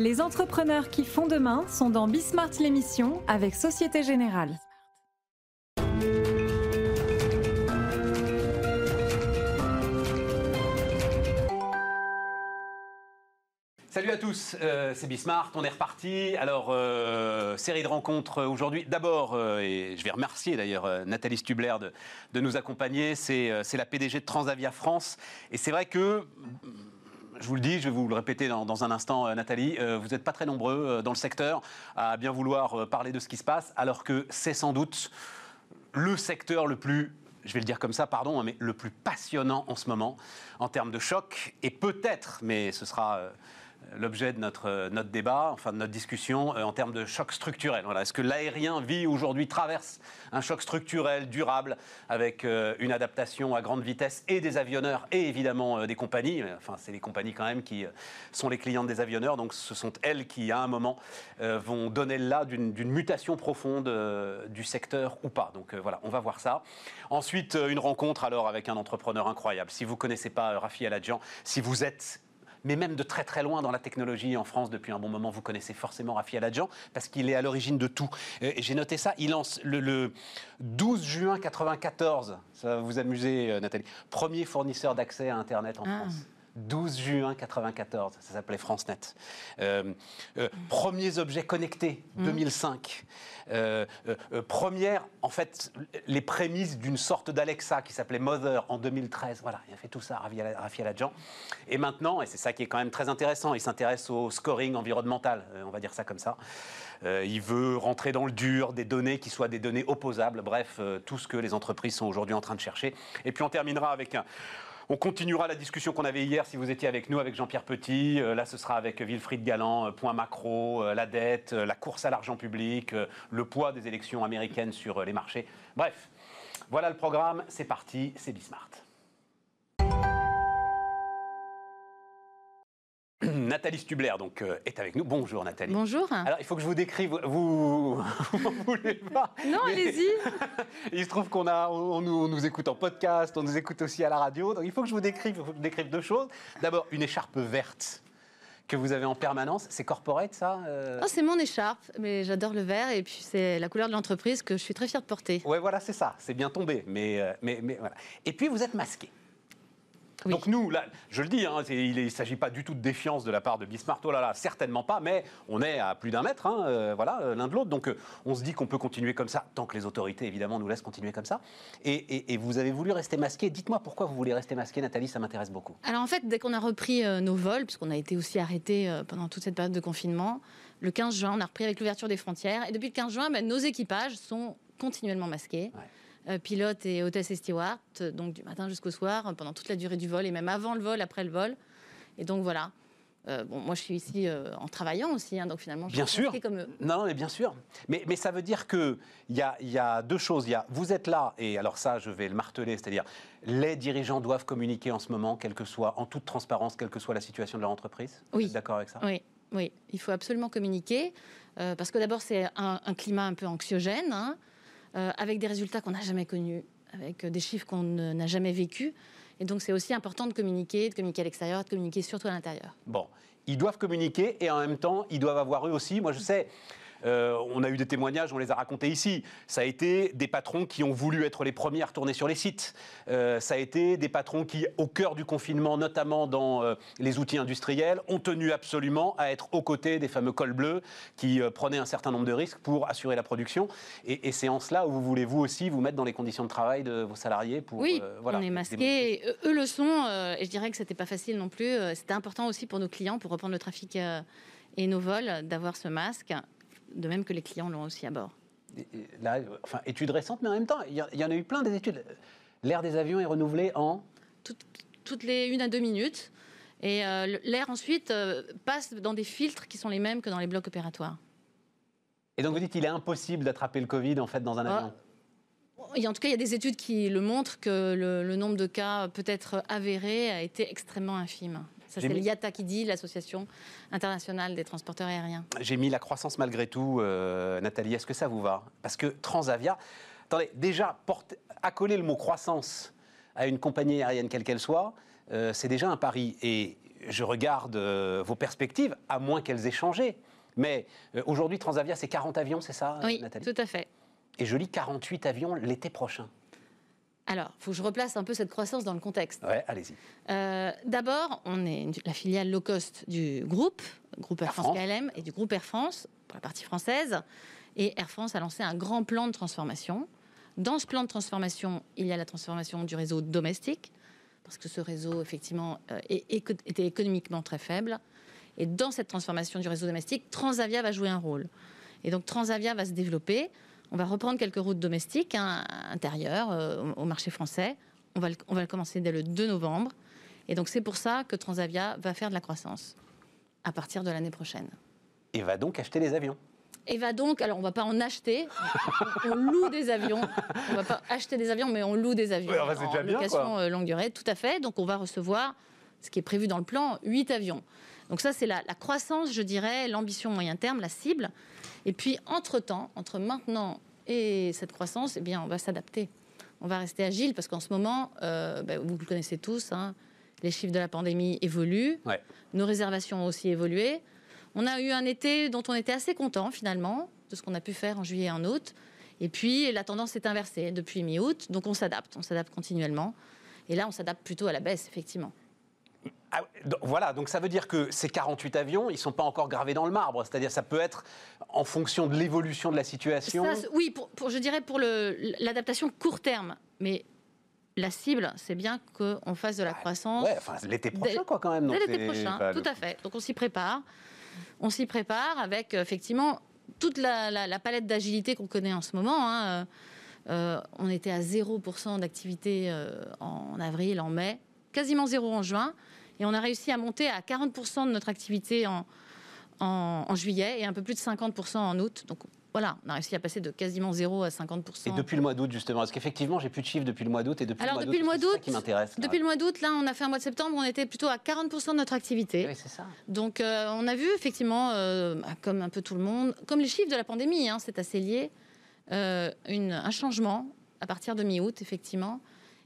Les entrepreneurs qui font demain sont dans Bismart l'émission avec Société Générale. Salut à tous, euh, c'est Bismart, on est reparti. Alors, euh, série de rencontres aujourd'hui. D'abord, euh, et je vais remercier d'ailleurs Nathalie Stubler de, nous accompagner, c'est la PDG de Transavia France. Et c'est vrai que je vous le dis, je vais vous le répéter dans, un instant, euh, Nathalie, euh, vous n'êtes pas très nombreux euh, dans le secteur à bien vouloir parler de ce qui se passe, alors que c'est sans doute le secteur le plus, je vais le dire comme ça, pardon, hein, mais le plus passionnant en ce moment en termes de choc, et peut-être, mais ce sera l'objet de notre, euh, notre débat, enfin de notre discussion, euh, en termes de choc structurel. Voilà. Est-ce que l'aérien vit aujourd'hui, traverse un choc structurel, durable, avec euh, une adaptation à grande vitesse et des avionneurs et évidemment des compagnies? Enfin, c'est les compagnies quand même qui sont les clientes des avionneurs, donc ce sont elles qui, à un moment, vont donner là d'une mutation profonde du secteur ou pas. Donc voilà, on va voir ça. Ensuite, une rencontre alors avec un entrepreneur incroyable. Si vous ne connaissez pas Rafi Aladjian, si vous êtes mais même de très très loin dans la technologie en France depuis un bon moment, vous connaissez forcément Rafi Aladjian parce qu'il est à l'origine de tout. Euh, j'ai noté ça, il lance le, le 12 juin 94, ça va vous amuser euh, Nathalie, premier fournisseur d'accès à Internet en Ah. France. 12 juin 94, ça s'appelait FranceNet. Euh, euh, premiers objets connectés, 2005. Euh, euh, euh, première, en fait, les prémices d'une sorte d'Alexa qui s'appelait Mother en 2013. Voilà, il a fait tout ça, Rafi Ala- Rafi Aladjian. Et maintenant, et c'est ça qui est quand même très intéressant, il s'intéresse au scoring environnemental, on va dire ça comme ça. Il veut rentrer dans le dur, des données qui soient des données opposables, bref, tout ce que les entreprises sont aujourd'hui en train de chercher. Et puis on terminera avec un... On continuera la discussion qu'on avait hier, si vous étiez avec nous, avec Jean-Pierre Petit. Euh, là, ce sera avec Wilfried Galland, euh, point macro, euh, la dette, la course à l'argent public, le poids des élections américaines sur les marchés. Bref, voilà le programme, c'est parti, c'est Bismart. Nathalie Stubler donc, euh, est avec nous. Bonjour Nathalie. Bonjour. Alors, il faut que je vous décrive. Vous, vous voulez pas non, mais- allez-y. Il se trouve qu'on a, on nous, on nous écoute en podcast, on nous écoute aussi à la radio. Donc, il faut que je vous décrive, il faut que je vous décrive deux choses. D'abord, une écharpe verte que vous avez en permanence. C'est corporate, ça euh? Oh, c'est mon écharpe, mais j'adore le vert et puis c'est la couleur de l'entreprise que je suis très fière de porter. Ouais, voilà, c'est ça. C'est bien tombé. Mais, euh, mais, mais voilà. Et puis, vous êtes masqué. Oui. Donc nous, là, je le dis, hein, il ne s'agit pas du tout de défiance de la part de Bismarck, oh là là, certainement pas, mais on est à plus d'un mètre, hein, euh, voilà, euh, l'un de l'autre, donc euh, on se dit qu'on peut continuer comme ça, tant que les autorités, évidemment, nous laissent continuer comme ça. Et, et- et vous avez voulu rester masqué. Dites-moi pourquoi vous voulez rester masqué, Nathalie, ça m'intéresse beaucoup. Alors en fait, dès qu'on a repris euh, nos vols, puisqu'on a été aussi arrêtés pendant toute cette période de confinement, le 15 juin, on a repris avec l'ouverture des frontières. Et depuis le 15 juin, ben, nos équipages sont continuellement masqués. Ouais. Euh, pilotes et hôtesses et stewards, euh, donc du matin jusqu'au soir, pendant toute la durée du vol, et même avant le vol, après le vol. Et donc voilà. Euh, bon, moi, je suis ici euh, en travaillant aussi, hein, donc finalement, je Bien suis sûr. comme eux. Non, non, mais bien sûr. Mais, mais ça veut dire qu'il y a, y a deux choses. Y a, vous êtes là, et alors ça, je vais le marteler, c'est-à-dire les dirigeants doivent communiquer en ce moment, quelle que soit, en toute transparence, quelle que soit la situation de leur entreprise. Vous Oui. êtes d'accord avec ça? Oui, oui, il faut absolument communiquer, euh, parce que d'abord, c'est un, un climat un peu anxiogène, hein, euh, avec des résultats qu'on n'a jamais connus, avec euh, des chiffres qu'on n'a jamais vécus. Et donc, c'est aussi important de communiquer, de communiquer à l'extérieur, de communiquer surtout à l'intérieur. Bon, ils doivent communiquer et en même temps, ils doivent avoir eux aussi. Moi, je sais. Euh, on a eu des témoignages, on les a racontés ici. Ça a été des patrons qui ont voulu être les premiers à retourner sur les sites. Euh, ça a été des patrons qui, au cœur du confinement, notamment dans euh, les outils industriels, ont tenu absolument à être aux côtés des fameux cols bleus qui prenaient un certain nombre de risques pour assurer la production. Et, et c'est en cela où vous voulez vous aussi vous mettre dans les conditions de travail de vos salariés pour oui, voilà, on est masqués, et eux, le sont, et je dirais que c'était pas facile non plus. C'était important aussi pour nos clients, pour reprendre le trafic et nos vols, d'avoir ce masque, de même que les clients l'ont aussi à bord. Et- et Là, enfin, études récentes, mais en même temps, il y, en a eu plein des études. L'air des avions est renouvelé en. toutes, toutes les une à deux minutes. Et euh, l'air ensuite euh, passe dans des filtres qui sont les mêmes que dans les blocs opératoires. Et donc vous dites qu'il est impossible d'attraper le Covid en fait dans un Ah. avion. Et en tout cas, il y a des études qui le montrent que le, le nombre de cas peut-être avérés a été extrêmement infime. Ça, c'est mis- l'IATA qui dit, l'Association internationale des transporteurs aériens. J'ai mis la croissance malgré tout, euh, Nathalie. Est-ce que ça vous va? Parce que Transavia, attendez, déjà porter- accoler le mot croissance à une compagnie aérienne quelle qu'elle soit, euh, c'est déjà un pari. Et je regarde vos perspectives, à moins qu'elles aient changé. Mais aujourd'hui, Transavia, c'est 40 avions, c'est ça, oui, Nathalie? tout à fait. Et je lis 48 avions l'été prochain. Alors, il faut que je replace un peu cette croissance dans le contexte. Ouais, allez-y. Euh, d'abord, on est la filiale low cost du groupe, groupe Air, France, KLM, et du groupe Air France, pour la partie française. Et Air France a lancé un grand plan de transformation. Dans ce plan de transformation, il y a la transformation du réseau domestique, parce que ce réseau, effectivement, euh, était économiquement très faible. Et dans cette transformation du réseau domestique, Transavia va jouer un rôle. Et donc Transavia va se développer. On va reprendre quelques routes domestiques hein, intérieures euh, au marché français. On va, le, on va le commencer dès le 2 novembre. Et donc c'est pour ça que Transavia va faire de la croissance à partir de l'année prochaine. Et va donc acheter des avions et va donc, alors on ne va pas en acheter, on, loue des avions. On ne va pas acheter des avions, mais on loue des avions. Ouais, en déjà location euh, longue durée, tout à fait. Donc on va recevoir, ce qui est prévu dans le plan, 8 avions. Donc ça, c'est la, la, croissance, je dirais, l'ambition moyen terme, la cible. Et puis, entre-temps, entre maintenant et cette croissance, eh bien, on va s'adapter. On va rester agile parce qu'en ce moment, euh, ben, vous le connaissez tous, hein, les chiffres de la pandémie évoluent, nos réservations ont aussi évolué. On a eu un été dont on était assez content finalement de ce qu'on a pu faire en juillet et en août. Et puis la tendance s'est inversée depuis mi-août, donc on s'adapte, on s'adapte continuellement. Et là, on s'adapte plutôt à la baisse, effectivement. Ah, voilà, donc ça veut dire que ces 48 avions, ils ne sont pas encore gravés dans le marbre. C'est-à-dire ça peut être en fonction de l'évolution de la situation. oui, pour, je dirais pour l'adaptation court terme. Mais la cible, c'est bien qu'on fasse de la croissance. Ouais, enfin, l'été prochain, quoi, quand même. L'été prochain, tout à fait. Donc on s'y prépare. On s'y prépare avec effectivement toute la, palette d'agilité qu'on connaît en ce moment. Hein. Euh, on était à 0% d'activité euh, en avril, en mai, quasiment zéro en juin. Et on a réussi à monter à 40% de notre activité en, en, juillet et un peu plus de 50% en août. Donc voilà, on a réussi à passer de quasiment 0 à 50%. Et depuis le mois d'août, justement, parce qu'effectivement, j'ai plus de chiffres depuis le mois d'août et depuis Alors, le mois depuis le mois d'août, qui m'intéresse. Depuis le mois d'août, là, on a fait un mois de septembre, on était plutôt à 40% de notre activité. Oui, c'est ça. Donc, euh, on a vu effectivement, euh, bah, comme un peu tout le monde, comme les chiffres de la pandémie, hein, c'est assez lié, euh, une, un changement à partir de mi-août, effectivement,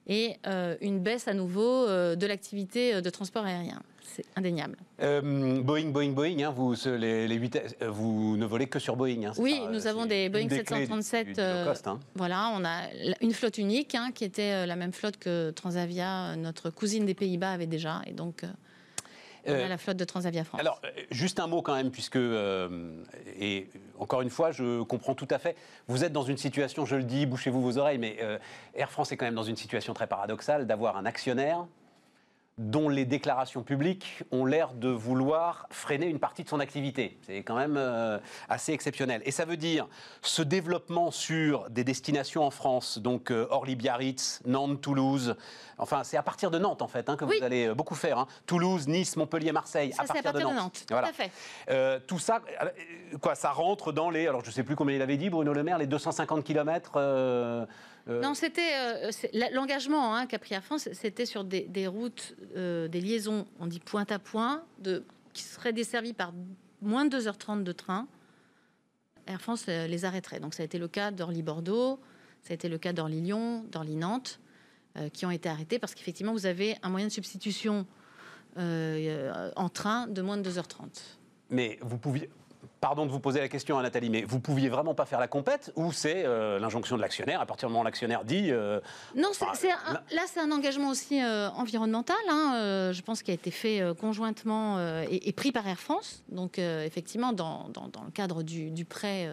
et une baisse à nouveau de l'activité de transport aérien c'est indéniable. Euh, Boeing, Boeing, Boeing, hein, vous, les, les 8, euh, vous ne volez que sur Boeing. Hein, oui, nous avons des Boeing 737. Euh, hein. Voilà, on a une flotte unique qui était la même flotte que Transavia, notre cousine des Pays-Bas avait déjà. Et donc. On a la flotte de Transavia France. Alors, juste un mot quand même, puisque, et encore une fois, je comprends tout à fait, vous êtes dans une situation, je le dis, bouchez-vous vos oreilles, mais Air France est quand même dans une situation très paradoxale d'avoir un actionnaire dont les déclarations publiques ont l'air de vouloir freiner une partie de son activité. C'est quand même euh, assez exceptionnel. Et ça veut dire ce développement sur des destinations en France, donc euh, Orly-Biarritz, Nantes, Toulouse. Enfin, c'est à partir de Nantes en fait hein, que vous allez euh, beaucoup faire. Hein. Toulouse, Nice, Montpellier, Marseille. à, partir de Nantes. Tout à fait. tout ça, quoi, ça rentre dans les. Alors, je ne sais plus combien il avait dit, Bruno Le Maire, les 250 km. Euh, non, c'était euh, l'engagement hein, qu'a pris Air France, c'était sur des, routes, euh, des liaisons, on dit point à point, de, qui seraient desservies par moins de 2h30 de train. Air France les arrêterait. Donc ça a été le cas d'Orly-Bordeaux, ça a été le cas d'Orly-Lyon, d'Orly-Nantes, qui ont été arrêtés parce qu'effectivement, vous avez un moyen de substitution en train de moins de 2h30. Mais vous pouviez, pardon de vous poser la question à Nathalie, mais vous pouviez vraiment pas faire la compète ou c'est euh, l'injonction de l'actionnaire? À partir du moment où l'actionnaire dit. Euh, non, là c'est un engagement aussi euh, environnemental, hein, je pense, qui a été fait conjointement et, pris par Air France. Donc effectivement, dans, le cadre du, prêt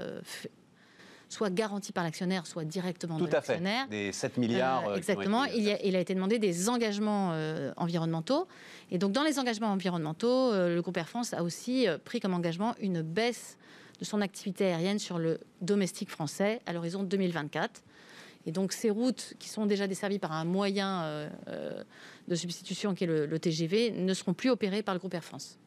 soit garanti par l'actionnaire, soit directement Tout de l'actionnaire. Des 7 milliards. exactement. il, il, a, été demandé des engagements environnementaux. Et donc, dans les engagements environnementaux, euh, le groupe Air France a aussi euh, pris comme engagement une baisse de son activité aérienne sur le domestique français à l'horizon 2024. Et donc, ces routes qui sont déjà desservies par un moyen euh, de substitution qui est le, TGV ne seront plus opérées par le groupe Air France.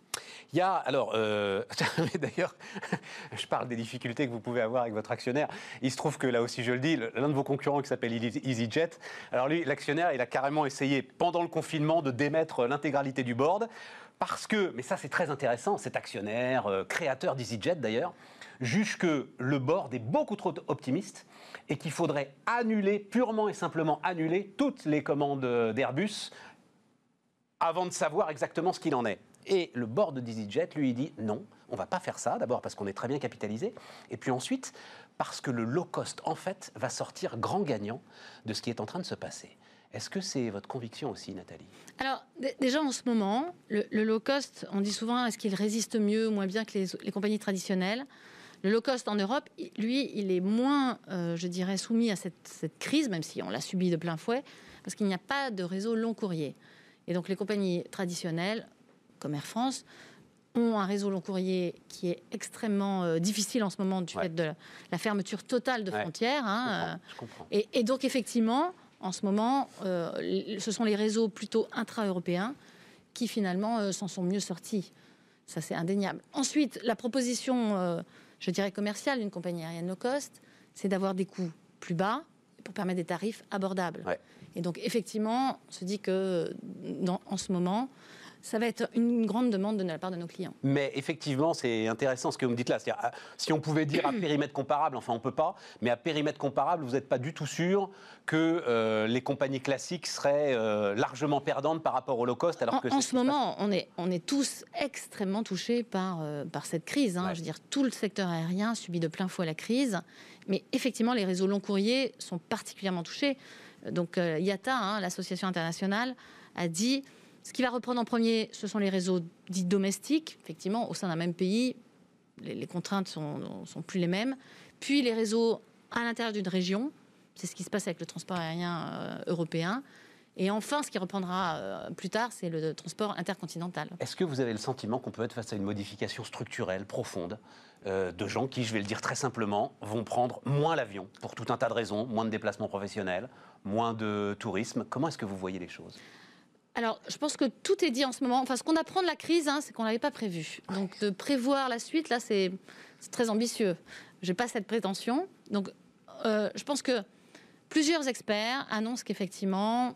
Il y a, alors, d'ailleurs, je parle des difficultés que vous pouvez avoir avec votre actionnaire. Il se trouve que là aussi, je le dis, l'un de vos concurrents qui s'appelle EasyJet, alors lui, l'actionnaire, il a carrément essayé pendant le confinement de démettre l'intégralité du board. Parce que, mais ça c'est très intéressant, cet actionnaire, euh, créateur d'EasyJet d'ailleurs, juge que le board est beaucoup trop optimiste et qu'il faudrait annuler, purement et simplement annuler toutes les commandes d'Airbus avant de savoir exactement ce qu'il en est. Et le board d'EasyJet, lui, dit non, on va pas faire ça. D'abord parce qu'on est très bien capitalisé. Et puis ensuite, parce que le low cost, en fait, va sortir grand gagnant de ce qui est en train de se passer. Est-ce que c'est votre conviction aussi, Nathalie? Alors, déjà en ce moment, le, low cost, on dit souvent, est-ce qu'il résiste mieux ou moins bien que les, compagnies traditionnelles? Le low cost en Europe, lui, il est moins, euh, je dirais, soumis à cette, cette crise, même si on l'a subi de plein fouet, parce qu'il n'y a pas de réseau long courrier. Et donc les compagnies traditionnelles, comme Air France, ont un réseau long courrier qui est extrêmement euh, difficile en ce moment du fait de la, fermeture totale de frontières. Hein, euh, et, donc effectivement, en ce moment, euh, ce sont les réseaux plutôt intra-européens qui finalement s'en sont mieux sortis. Ça, c'est indéniable. Ensuite, la proposition, je dirais, commerciale d'une compagnie aérienne low cost, c'est d'avoir des coûts plus bas pour permettre des tarifs abordables. Et donc, effectivement, on se dit que dans, en ce moment, ça va être une grande demande de la part de nos clients. Mais effectivement, c'est intéressant ce que vous me dites là. Ah, si on pouvait dire à périmètre comparable, enfin on ne peut pas, mais à périmètre comparable, vous n'êtes pas du tout sûr que euh, les compagnies classiques seraient euh, largement perdantes par rapport au low cost alors En, en ce moment, on est, on est tous extrêmement touchés par, euh, par cette crise. Hein. Je veux dire, tout le secteur aérien subit de plein fouet la crise. Mais effectivement, les réseaux long courriers sont particulièrement touchés. Donc IATA, hein, l'association internationale, a dit ce qui va reprendre en premier, ce sont les réseaux dits domestiques. Effectivement, au sein d'un même pays, les, contraintes sont, sont plus les mêmes. Puis les réseaux à l'intérieur d'une région. C'est ce qui se passe avec le transport aérien euh, européen. Et enfin, ce qui reprendra euh, plus tard, c'est le transport intercontinental. Est-ce que vous avez le sentiment qu'on peut être face à une modification structurelle, profonde, euh, de gens qui, je vais le dire très simplement, vont prendre moins l'avion pour tout un tas de raisons, moins de déplacements professionnels, moins de tourisme? Comment est-ce que vous voyez les choses? Alors, je pense que tout est dit en ce moment. Enfin, ce qu'on apprend de la crise, hein, c'est qu'on n'avait pas prévu. Donc, de prévoir la suite, là, c'est très ambitieux. Je n'ai pas cette prétention. Donc, euh, je pense que plusieurs experts annoncent qu'effectivement,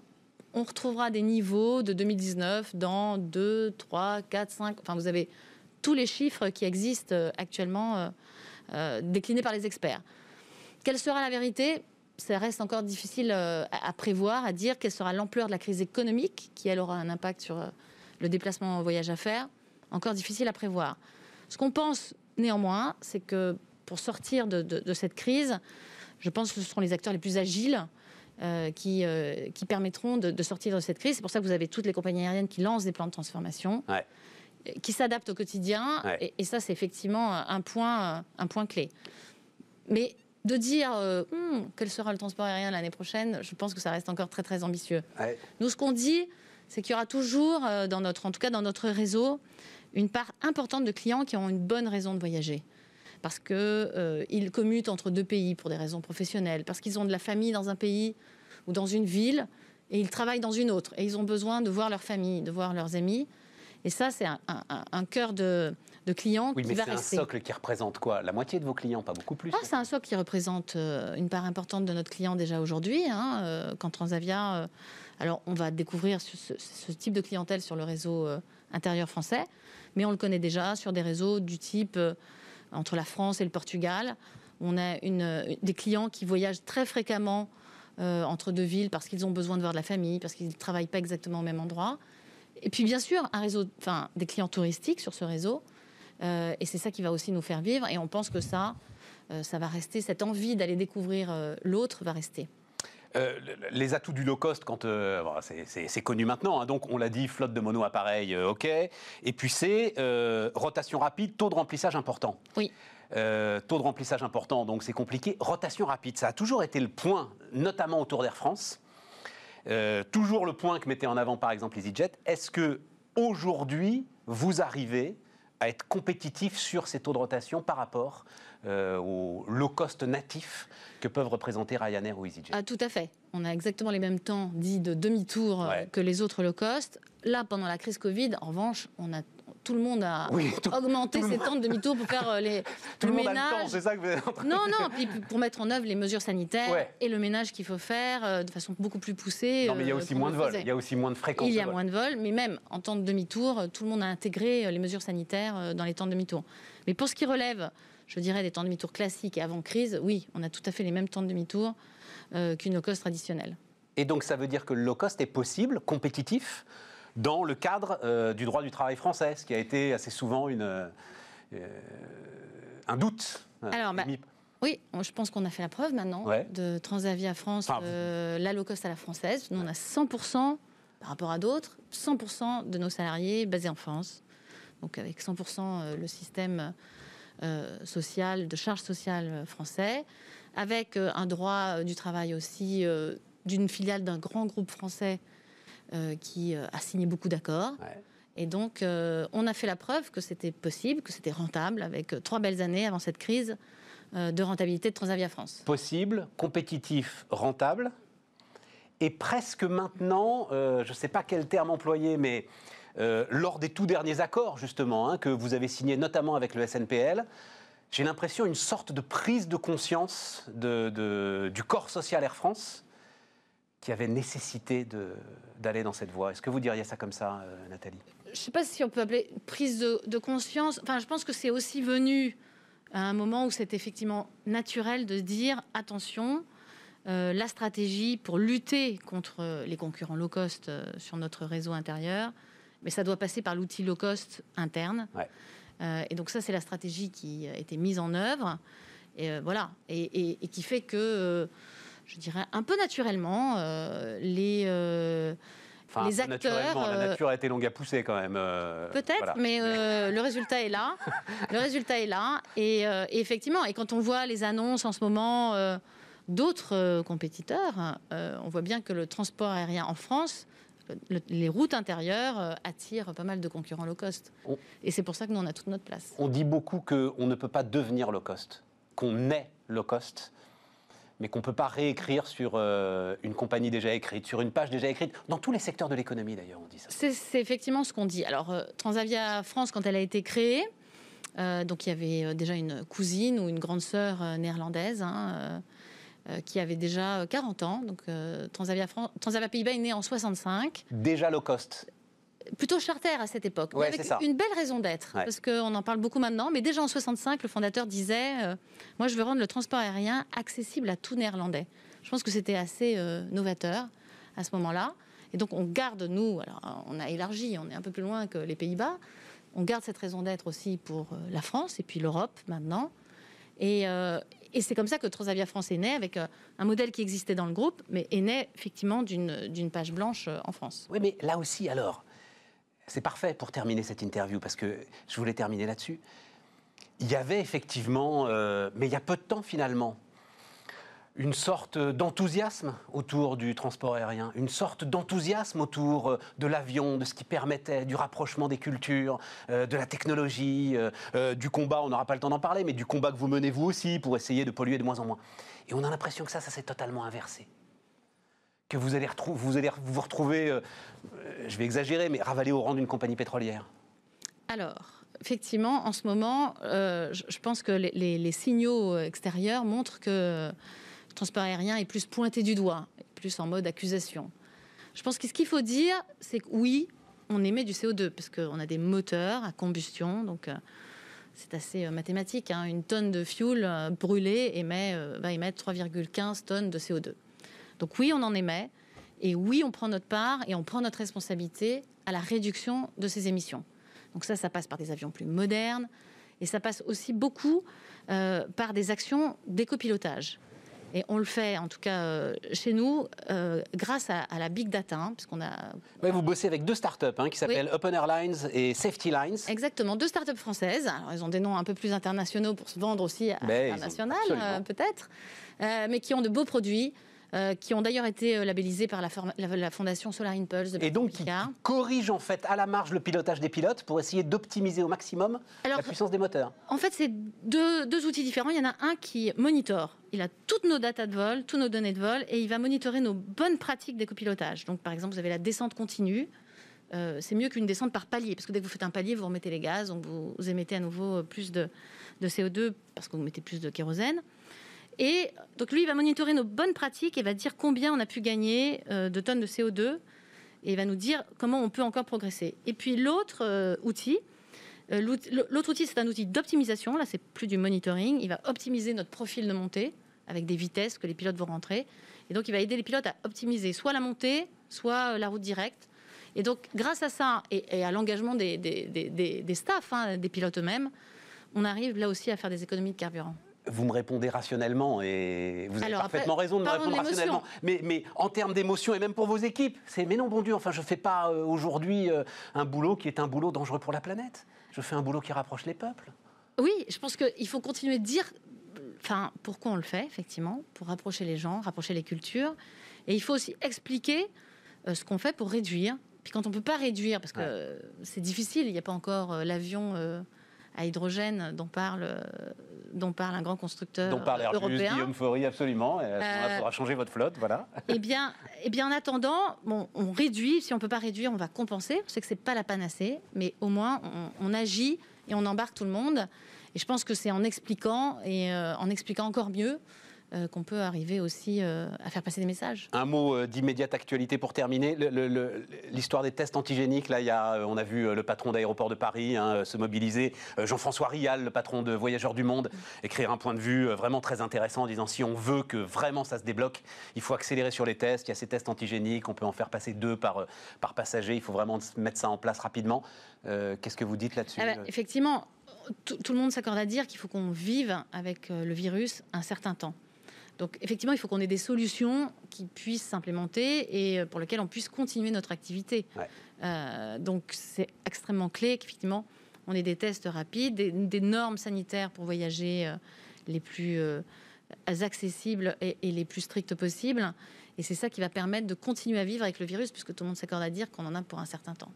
on retrouvera des niveaux de 2019 dans 2, 3, 4, 5. Enfin, vous avez tous les chiffres qui existent euh, actuellement euh, déclinés par les experts. Quelle sera la vérité? Ça reste encore difficile euh, à prévoir, à dire quelle sera l'ampleur de la crise économique, qui elle aura un impact sur euh, le déplacement en voyage à faire. Encore difficile à prévoir. Ce qu'on pense néanmoins, c'est que pour sortir de, cette crise, je pense que ce seront les acteurs les plus agiles euh, qui, qui permettront de, sortir de cette crise. C'est pour ça que vous avez toutes les compagnies aériennes qui lancent des plans de transformation, qui s'adaptent au quotidien. Et, et, ça, c'est effectivement un point, un point clé. Mais de dire euh, hmm, quel sera le transport aérien l'année prochaine, je pense que ça reste encore très très ambitieux. Nous, ce qu'on dit, c'est qu'il y aura toujours, euh, dans notre, en tout cas dans notre réseau, une part importante de clients qui ont une bonne raison de voyager. Parce qu'ils euh, commutent entre deux pays pour des raisons professionnelles, parce qu'ils ont de la famille dans un pays ou dans une ville, et ils travaillent dans une autre. Et ils ont besoin de voir leur famille, de voir leurs amis. Et ça, c'est un, cœur de, clients oui, qui va rester. c'est un socle qui représente quoi? La moitié de vos clients, pas beaucoup plus ah, C'est un socle qui représente euh, une part importante de notre client déjà aujourd'hui. Hein, euh, quand Transavia... Euh, alors, on va découvrir ce, type de clientèle sur le réseau intérieur français, mais on le connaît déjà sur des réseaux du type entre la France et le Portugal. On a une, des clients qui voyagent très fréquemment entre deux villes parce qu'ils ont besoin de voir de la famille, parce qu'ils ne travaillent pas exactement au même endroit. Et puis bien sûr, un réseau, enfin, des clients touristiques sur ce réseau. Euh, et c'est ça qui va aussi nous faire vivre. Et on pense que ça, euh, ça va rester, cette envie d'aller découvrir euh, l'autre va rester. les atouts du low cost, quand c'est connu maintenant, hein. donc on l'a dit, flotte de mono appareil, ok. Et puis c'est rotation rapide, taux de remplissage important. Oui. taux de remplissage important, donc c'est compliqué. Rotation rapide, ça a toujours été le point, notamment autour d'Air France. Euh, toujours le point que mettait en avant par exemple EasyJet. Est-ce que aujourd'hui vous arrivez à être compétitif sur ces taux de rotation par rapport euh, aux low cost natifs que peuvent représenter Ryanair ou EasyJet ah, Tout à fait. On a exactement les mêmes temps dits de demi-tour euh, que les autres low cost. Là, pendant la crise Covid, en revanche, on a tout le monde a augmenté ses temps de demi-tour pour faire euh, les, tout le, ménage. c'est ça que vous êtes en train Non, non, puis pour mettre en œuvre les mesures sanitaires et le ménage qu'il faut faire euh, de façon beaucoup plus poussée. Non, mais il y a euh, aussi moins de vols, il y a aussi moins de fréquences. Il y a moins de vols, mais même en temps de demi-tour, tout le monde a intégré les mesures sanitaires dans les temps de demi-tour. Mais pour ce qui relève, je dirais, des temps de demi-tour classiques et avant crise, oui, on a tout à fait les mêmes temps de demi-tour qu'une low cost traditionnelle. Et donc ça veut dire que le low cost est possible, compétitif dans le cadre euh, du droit du travail français, ce qui a été assez souvent une, euh, un doute. Alors, bah, oui, je pense qu'on a fait la preuve maintenant de Transavia France, euh, la low cost à la française. Nous, on a 100% par rapport à d'autres, 100% de nos salariés basés en France. Donc avec 100% le système social, de charge sociale français, avec un droit du travail aussi d'une filiale d'un grand groupe français euh, qui euh, a signé beaucoup d'accords. Et donc, euh, on a fait la preuve que c'était possible, que c'était rentable, avec trois belles années avant cette crise de rentabilité de Transavia France. Possible, compétitif, rentable. Et presque maintenant, je ne sais pas quel terme employer, mais lors des tout derniers accords, justement, hein, que vous avez signés notamment avec le SNPL, j'ai l'impression une sorte de prise de conscience de, du corps social Air France qui avait nécessité d'aller dans cette voie. Est-ce que vous diriez ça comme ça, euh, Nathalie? Je ne sais pas si on peut appeler prise de, conscience. Enfin, je pense que c'est aussi venu à un moment où c'est effectivement naturel de dire attention, euh, la stratégie pour lutter contre les concurrents low cost euh, sur notre réseau intérieur, mais ça doit passer par l'outil low cost interne. et donc ça, c'est la stratégie qui a été mise en œuvre. Et voilà, et, et qui fait que je dirais un peu naturellement, euh, les, euh, les acteurs. la euh, nature a été longue à pousser quand même. Peut-être, mais le résultat est là. le résultat est là. Et, effectivement, et quand on voit les annonces en ce moment d'autres compétiteurs, on voit bien que le transport aérien en France les routes intérieures attirent pas mal de concurrents low cost. Et c'est pour ça que nous, on a toute notre place. On dit beaucoup qu'on ne peut pas devenir low cost, qu'on est low cost mais qu'on ne peut pas réécrire sur euh, une compagnie déjà écrite, sur une page déjà écrite, dans tous les secteurs de l'économie d'ailleurs, on dit ça. C'est effectivement ce qu'on dit. Alors, euh, Transavia France, quand elle a été créée, euh, donc il y avait déjà une cousine ou une grande sœur néerlandaise hein, qui avait déjà 40 ans. Donc Transavia, Transavia Pays-Bas est née en 65. Déjà low cost plutôt charter à cette époque. avec une belle raison d'être, parce qu'on en parle beaucoup maintenant. Mais déjà en 65, le fondateur disait euh, Moi, je veux rendre le transport aérien accessible à tout néerlandais. Je pense que c'était assez euh, novateur à ce moment-là. Et donc, on garde, nous, alors on a élargi, on est un peu plus loin que les Pays-Bas. On garde cette raison d'être aussi pour euh, la France et puis l'Europe maintenant. Et, et c'est comme ça que Transavia France est né, avec un modèle qui existait dans le groupe, mais est né effectivement d'une page blanche en France. Oui, mais là aussi, alors, c'est parfait pour terminer cette interview, parce que je voulais terminer là-dessus. Il y avait effectivement, euh, mais il y a peu de temps finalement, une sorte d'enthousiasme autour du transport aérien, une sorte d'enthousiasme autour euh, de l'avion, de ce qui permettait du rapprochement des cultures, euh, de la technologie, du combat, on n'aura pas le temps d'en parler, mais du combat que vous menez vous aussi pour essayer de polluer de moins en moins. Et on a l'impression que ça, ça s'est totalement inversé que vous allez, vous, allez vous retrouver, euh, je vais exagérer, mais ravalé au rang d'une compagnie pétrolière Alors, effectivement, en ce moment, euh, je, pense que les, signaux extérieurs montrent que le transport aérien est plus pointé du doigt, plus en mode accusation. Je pense que ce qu'il faut dire, c'est que oui, on émet du CO2, parce qu'on a des moteurs à combustion, donc... Euh, c'est assez mathématique. Hein. Une tonne de fuel brûlé émet, va émettre 3,15 tonnes de CO2. Donc oui, on en émet, et oui, on prend notre part et on prend notre responsabilité à la réduction de ces émissions. Donc ça, ça passe par des avions plus modernes, et ça passe aussi beaucoup euh, par des actions d'écopilotage. Et on le fait, en tout cas euh, chez nous, euh, grâce à, la big data, hein, puisqu'on a. vous bossez avec deux startups hein, qui s'appellent Open Airlines et Safety Lines. Exactement, deux startups françaises. Alors, ils ont des noms un peu plus internationaux pour se vendre aussi à l'international, peut-être, mais qui ont de beaux produits. Euh, qui ont d'ailleurs été euh, labellisés par la, fondation Solar Impulse de Et donc, qui corrigent en fait à la marge le pilotage des pilotes pour essayer d'optimiser au maximum la puissance des moteurs. En fait, c'est deux, outils différents. Il y en a un qui monitore. Il a toutes nos datas de vol, toutes nos données de vol, et il va monitorer nos bonnes pratiques d'écopilotage. Donc, par exemple, vous avez la descente continue. Euh, c'est mieux qu'une descente par palier, parce que dès que vous faites un palier, vous remettez les gaz, donc vous, émettez à nouveau plus de, de CO2 parce que vous mettez plus de kérosène. Et donc lui, il va monitorer nos bonnes pratiques et va dire combien on a pu gagner euh, de tonnes de CO2 et il va nous dire comment on peut encore progresser. Et puis l'autre euh, outil, euh, l'autre outil, c'est un outil d'optimisation. Là, c'est plus du monitoring. Il va optimiser notre profil de montée avec des vitesses que les pilotes vont rentrer. Et donc, il va aider les pilotes à optimiser soit la montée, soit la route directe. Et donc, grâce à ça et, à l'engagement des, des, staffs, hein, des pilotes eux-mêmes, on arrive là aussi à faire des économies de carburant vous me répondez rationnellement et vous avez parfaitement raison de me répondre rationnellement. Mais, mais en termes d'émotion et même pour vos équipes, c'est mais non, bon Dieu, enfin, je ne fais pas euh, aujourd'hui euh, un boulot qui est un boulot dangereux pour la planète. Je fais un boulot qui rapproche les peuples. Oui, je pense qu'il faut continuer de dire enfin, pourquoi on le fait, effectivement, pour rapprocher les gens, rapprocher les cultures. Et il faut aussi expliquer euh, ce qu'on fait pour réduire. Puis quand on ne peut pas réduire, parce que c'est difficile, il n'y a pas encore l'avion à hydrogène dont parle, dont parle un grand constructeur dont parle Airbus, européen. Guillaume Faury, absolument. Et il faudra changer votre flotte, voilà. Eh bien, eh bien en attendant, bon, on réduit. Si on ne peut pas réduire, on va compenser. On sait que ce n'est pas la panacée, mais au moins, on, on agit et on embarque tout le monde. Et je pense que c'est en expliquant et en expliquant encore mieux euh, qu'on peut arriver aussi euh, à faire passer des messages. Un mot euh, d'immédiate actualité pour terminer. L'histoire des tests antigéniques, là, y a, on a vu le patron d'aéroport de Paris hein, se mobiliser. Jean-François Rial, le patron de Voyageurs du Monde, écrire un point de vue vraiment très intéressant en disant si on veut que vraiment ça se débloque, il faut accélérer sur les tests. Il y a ces tests antigéniques, on peut en faire passer deux par, par passager. Il faut vraiment mettre ça en place rapidement. Qu'est-ce que vous dites là-dessus ah bah, Effectivement, tout, le monde s'accorde à dire qu'il faut qu'on vive avec le virus un certain temps. Donc effectivement, il faut qu'on ait des solutions qui puissent s'implémenter et euh, pour lesquelles on puisse continuer notre activité. Euh, donc c'est extrêmement clé qu'effectivement on ait des tests rapides, des, normes sanitaires pour voyager euh, les plus accessibles et, et, les plus strictes possibles. Et c'est ça qui va permettre de continuer à vivre avec le virus, puisque tout le monde s'accorde à dire qu'on en a pour un certain temps.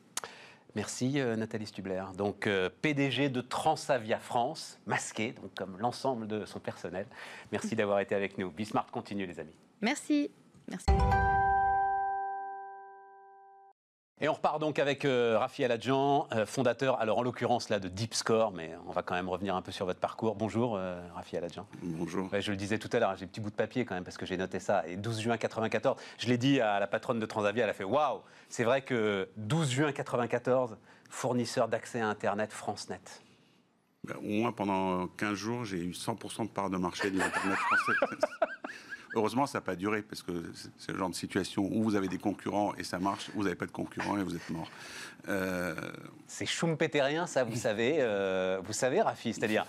Merci euh, Nathalie Stubler. Donc euh, PDG de Transavia France, masqué, comme l'ensemble de son personnel. Merci d'avoir été avec nous. Bismart continue les amis. Merci. Et on repart donc avec euh, Rafi Aladjan, euh, fondateur, alors en l'occurrence là de Deep Score, mais on va quand même revenir un peu sur votre parcours. Bonjour euh, Rafi Aladjan. Bonjour. je le disais tout à l'heure, j'ai un petit bout de papier quand même parce que j'ai noté ça. Et 12 juin 94, je l'ai dit à la patronne de Transavia, elle a fait waouh, c'est vrai que 12 juin 94, fournisseur d'accès à Internet FranceNet. Ben, au moins pendant 15 jours, j'ai eu 100% de part de marché de l'Internet français. Heureusement, ça n'a pas duré, parce que c'est le genre de situation où vous avez des concurrents et ça marche, vous n'avez pas de concurrents et vous êtes mort. Euh... C'est schumpeterien, ça, vous savez, euh, vous savez, Rafi, c'est-à-dire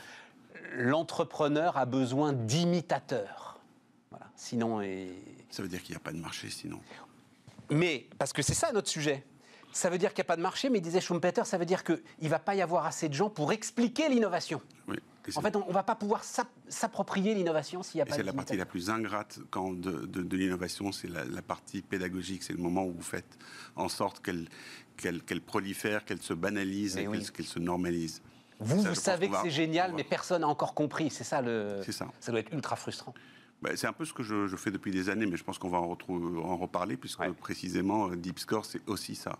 l'entrepreneur a besoin d'imitateurs. Voilà. Sinon, ça veut dire qu'il n'y a pas de marché, sinon. Mais parce que c'est ça notre sujet. Ça veut dire qu'il n'y a pas de marché, mais disait Schumpeter, ça veut dire qu'il ne va pas y avoir assez de gens pour expliquer l'innovation. Oui. En fait, on ne va pas pouvoir s'approprier l'innovation s'il n'y a pas. C'est la partie la plus ingrate quand de, l'innovation, c'est la, partie pédagogique. C'est le moment où vous faites en sorte qu'elle prolifère, qu'elle se banalise et qu'elle se normalise. Vous, vous savez que c'est génial, mais personne n'a encore compris. C'est ça le. Ça. Ça doit être ultra frustrant. Bah, c'est un peu ce que je, fais depuis des années, mais je pense qu'on va en, en reparler, puisque précisément, Deep Score, c'est aussi ça.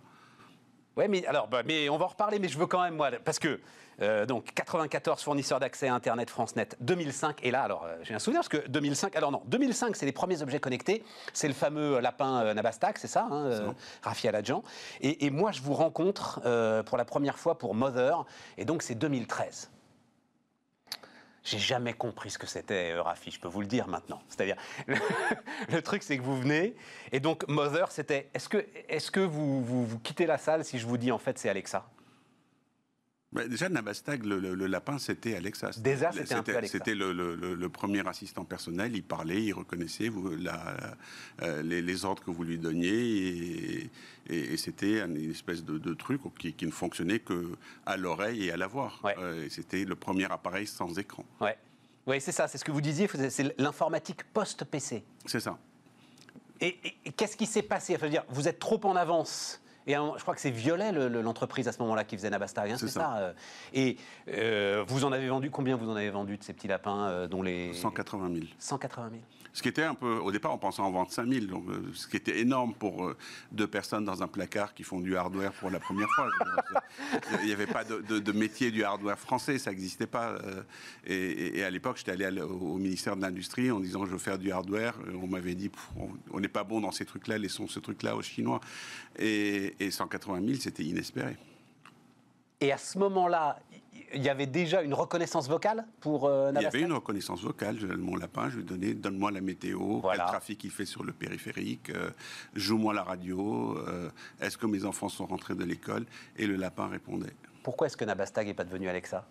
Oui, mais alors, bah, mais on va en reparler, mais je veux quand même, moi, parce que euh, donc 94 fournisseurs d'accès à Internet FranceNet, 2005, et là, alors euh, j'ai un souvenir, parce que 2005, alors non, 2005, c'est les premiers objets connectés, c'est le fameux lapin euh, Nabastak, c'est ça, hein, Rafi Aladjan, et, et, moi, je vous rencontre pour la première fois pour Mother, et donc c'est 2013. J'ai jamais compris ce que c'était, euh, Rafi, je peux vous le dire maintenant. C'est-à-dire, le, truc, c'est que vous venez, et donc Mother, c'était, est-ce que, est que vous, vous, quittez la salle si je vous dis, en fait, c'est Alexa? Déjà, Nabastag, le, lapin, c'était Alexa. Déjà, c'était C'était le, premier assistant personnel. Il parlait, il reconnaissait vous, la, euh, les, ordres que vous lui donniez. Et, c'était une espèce de, truc qui, ne fonctionnait que à l'oreille et à la voix. Euh, c'était le premier appareil sans écran. Ouais. Oui, c'est ça, c'est ce que vous disiez, c'est l'informatique post-PC. C'est ça. Et, qu'est-ce qui s'est passé? Dire, Vous êtes trop en avance et je crois que c'est Violet, l'entreprise à ce moment-là, qui faisait Nabastag, hein, c'est ça. Euh. Et euh, vous en avez vendu, combien vous en avez vendu de ces petits lapins euh, dont les... 180 000. 180 000. Ce qui était un peu, au départ, on pensait en vendre 5000, donc, euh, ce qui était énorme pour deux personnes dans un placard qui font du hardware pour la première fois. Il n'y avait pas de, métier du hardware français, ça n'existait pas. Euh, et, à l'époque, j'étais allé au ministère de l'Industrie en disant je veux faire du hardware. On m'avait dit on n'est pas bon dans ces trucs-là, laissons ce truc-là aux Chinois. Et, et 180 000, c'était inespéré. Et à ce moment-là, il y avait déjà une reconnaissance vocale pour euh, Il y avait une reconnaissance vocale. Je mon lapin, je lui donnais donne-moi la météo, quel trafic il fait sur le périphérique, euh, joue-moi la radio, euh, est-ce que mes enfants sont rentrés de l'école? Et le lapin répondait. Pourquoi est-ce que Nabastag n'est pas devenu Alexa?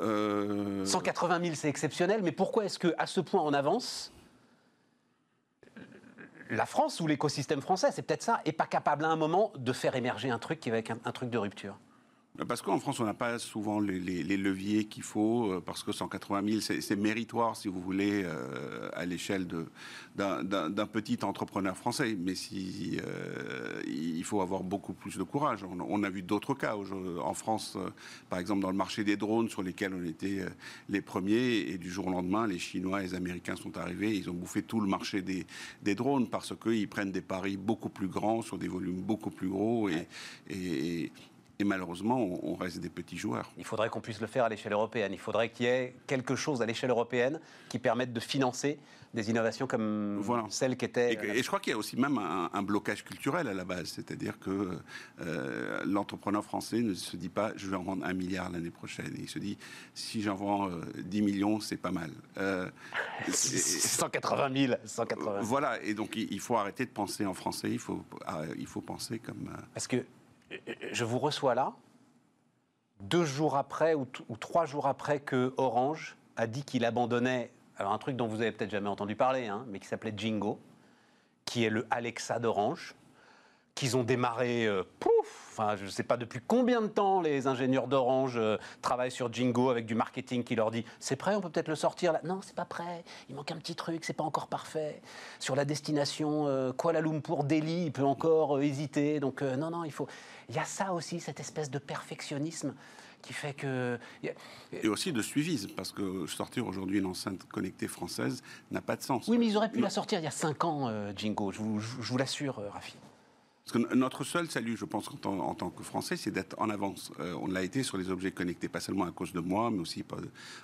180 000, c'est exceptionnel, mais pourquoi est-ce qu'à ce point en avance, la France ou l'écosystème français, c'est peut-être ça, n'est pas capable à un moment de faire émerger un truc qui va être un truc de rupture parce qu'en France, on n'a pas souvent les, leviers qu'il faut, euh, parce que 180 000, c'est méritoire, si vous voulez, euh, à l'échelle d'un petit entrepreneur français. Mais si, euh, il faut avoir beaucoup plus de courage. On, a vu d'autres cas en France, par exemple dans le marché des drones, sur lesquels on était les premiers, et du jour au lendemain, les Chinois et les Américains sont arrivés, ils ont bouffé tout le marché des, drones, parce qu'ils prennent des paris beaucoup plus grands, sur des volumes beaucoup plus gros, et malheureusement, on reste des petits joueurs. Il faudrait qu'on puisse le faire à l'échelle européenne. Il faudrait qu'il y ait quelque chose à l'échelle européenne qui permette de financer des innovations comme celle qui était. Et, je crois qu'il y a aussi même un, blocage culturel à la base. C'est-à-dire que euh, l'entrepreneur français ne se dit pas je vais en vendre un milliard l'année prochaine. Il se dit si j'en vends 10 euh, millions, c'est pas mal. Euh, 180 000. 180 Voilà. Et donc il faut arrêter de penser en français. Il faut, ah, il faut penser comme. Euh, Parce que je vous reçois là, deux jours après ou, trois jours après que Orange a dit qu'il abandonnait alors un truc dont vous avez peut-être jamais entendu parler, hein, mais qui s'appelait Jingo, qui est le Alexa d'Orange, qu'ils ont démarré, euh, pouf, enfin je ne sais pas depuis combien de temps les ingénieurs d'Orange euh, travaillent sur Jingo avec du marketing qui leur dit c'est prêt, on peut peut-être le sortir là. Non, c'est pas prêt, il manque un petit truc, c'est pas encore parfait. Sur la destination euh, Kuala Lumpur, Delhi, il peut encore hésiter. Donc non, non, il faut. Il y a ça aussi, cette espèce de perfectionnisme qui fait que... Et aussi de suivisme, parce que sortir aujourd'hui une enceinte connectée française n'a pas de sens. Oui, mais ils auraient pu la sortir il y a 5 ans, Jingo, je vous, je vous l'assure, Rafi. Parce que notre seul salut, je pense, en tant, que Français, c'est d'être en avance. Euh, on l'a été sur les objets connectés, pas seulement à cause de moi, mais aussi par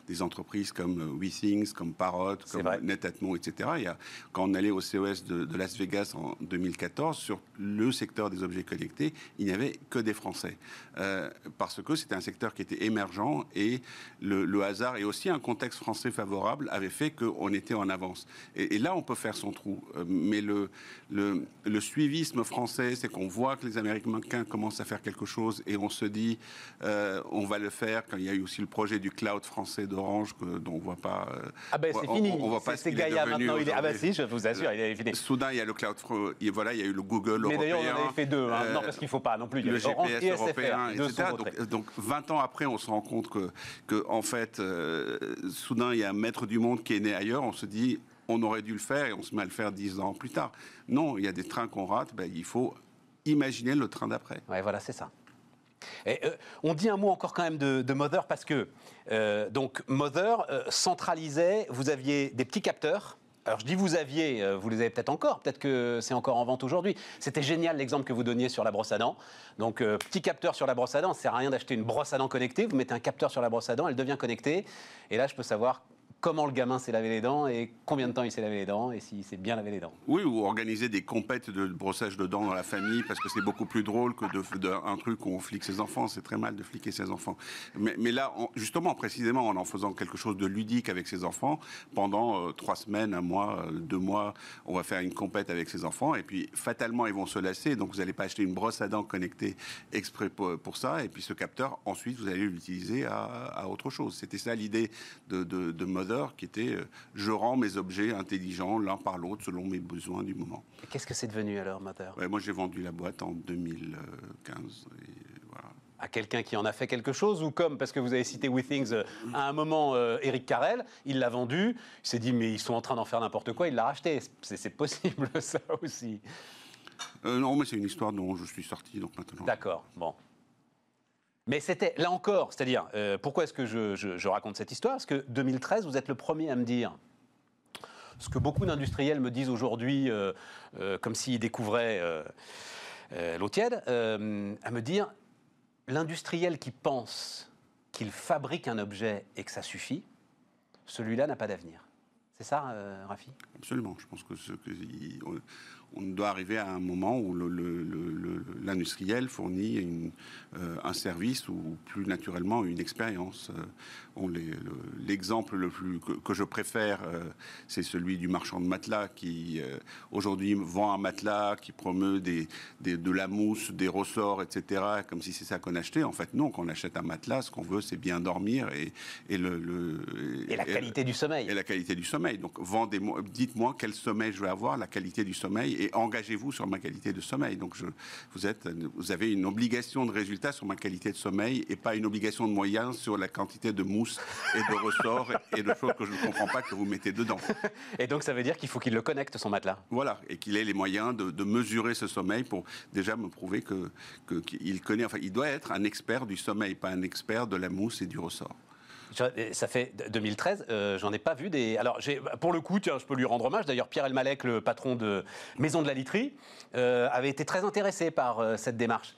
des entreprises comme euh, WeThings, comme Parrot, comme Netatmo, etc. Il y a, quand on allait au CES de, Las Vegas en 2014, sur le secteur des objets connectés, il n'y avait que des Français. Euh, parce que c'était un secteur qui était émergent et le, hasard et aussi un contexte français favorable avait fait qu'on était en avance. Et, là, on peut faire son trou. mais le, le, le suivisme français, c'est qu'on voit que les Américains commencent à faire quelque chose et on se dit euh, on va le faire. Quand il y a eu aussi le projet du cloud français d'Orange dont on voit pas. Euh, ah ben c'est fini. On, voit pas c'est Gaïa maintenant. Il est... Ah ben si, je vous assure, il est fini. Soudain, il y a le cloud. Et voilà, il y a eu le Google européen. Mais d'ailleurs, on avait fait deux. Hein. non, parce qu'il faut pas non plus. Il y le GPS européen, etc. Donc, 20 ans après, on se rend compte que, que en fait, euh, soudain, il y a un maître du monde qui est né ailleurs. On se dit on aurait dû le faire et on se met à le faire dix ans plus tard. Non, il y a des trains qu'on rate, ben, il faut imaginer le train d'après. Oui, voilà, c'est ça. Euh, on dit un mot encore quand même de, Mother parce que euh, donc Mother euh, centralisait, vous aviez des petits capteurs. Alors je dis vous aviez, vous les avez peut-être encore, peut-être que c'est encore en vente aujourd'hui. C'était génial l'exemple que vous donniez sur la brosse à dents. Donc petit capteur sur la brosse à dents, ça sert à rien d'acheter une brosse à dents connectée. Vous mettez un capteur sur la brosse à dents, elle devient connectée. Et là je peux savoir comment le gamin s'est lavé les dents et combien de temps il s'est lavé les dents et s'il s'est bien lavé les dents. Oui, ou organiser des compètes de brossage de dents dans la famille parce que c'est beaucoup plus drôle que de, un truc où on flique ses enfants. C'est très mal de fliquer ses enfants. Mais, là, justement, précisément, en en faisant quelque chose de ludique avec ses enfants, pendant euh, trois semaines, un mois, euh, deux mois, on va faire une compète avec ses enfants et puis fatalement, ils vont se lasser. Donc, vous n'allez pas acheter une brosse à dents connectée exprès pour, ça. Et puis, ce capteur, ensuite, vous allez l'utiliser à, autre chose. C'était ça l'idée de, de, de qui était euh, je rends mes objets intelligents l'un par l'autre selon mes besoins du moment. Qu'est-ce que c'est devenu alors, Mother Moi, j'ai vendu la boîte en 2015. À quelqu'un qui en a fait quelque chose ou comme, parce que vous avez cité WeThings, euh, à un moment, euh, Eric Carrel, il l'a vendu, il s'est dit, mais ils sont en train d'en faire n'importe quoi, il l'a racheté. C'est possible, ça aussi? non, mais c'est une histoire dont je suis sorti, donc maintenant. D'accord, bon. Mais c'était, là encore, c'est-à-dire, euh, pourquoi est-ce que je, raconte cette histoire? Parce que 2013, vous êtes le premier à me dire ce que beaucoup d'industriels me disent aujourd'hui, euh, euh, comme s'ils découvraient l'eau tiède, à me dire l'industriel qui pense qu'il fabrique un objet et que ça suffit, celui-là n'a pas d'avenir. C'est ça, Rafi? Absolument. Je pense que, ce que doit arriver à un moment où l'industriel fournit une, euh, un service ou plus naturellement une expérience. Euh, on L'exemple le plus que, que je préfère, euh, c'est celui du marchand de matelas qui euh, aujourd'hui vend un matelas, qui promeut des, des- de la mousse, des ressorts, etc. Comme si c'est ça qu'on achetait. En fait, non. Quand on achète un matelas, ce qu'on veut, c'est bien dormir et, et le, le- Et la qualité du sommeil. et la qualité du sommeil. Donc, vendez-moi, dites-moi quel sommeil je vais avoir, la qualité du sommeil, et engagez-vous sur ma qualité de sommeil. Donc, je, vous, êtes, vous avez une obligation de résultat sur ma qualité de sommeil et pas une obligation de moyens sur la quantité de mousse et de ressorts et de choses que je ne comprends pas que vous mettez dedans. Et donc ça veut dire qu'il faut qu'il le connecte, son matelas? Voilà, et qu'il ait les moyens de, de mesurer ce sommeil pour déjà me prouver que que- qu'il connaît. Enfin, il doit être un expert du sommeil, pas un expert de la mousse et du ressort. Ça fait d- 2013, euh, j'en ai pas vu des. Alors, pour le coup, tiens, je peux lui rendre hommage. D'ailleurs, Pierre Elmalek, le patron de Maison de la Literie, euh, avait été très intéressé par euh, cette démarche.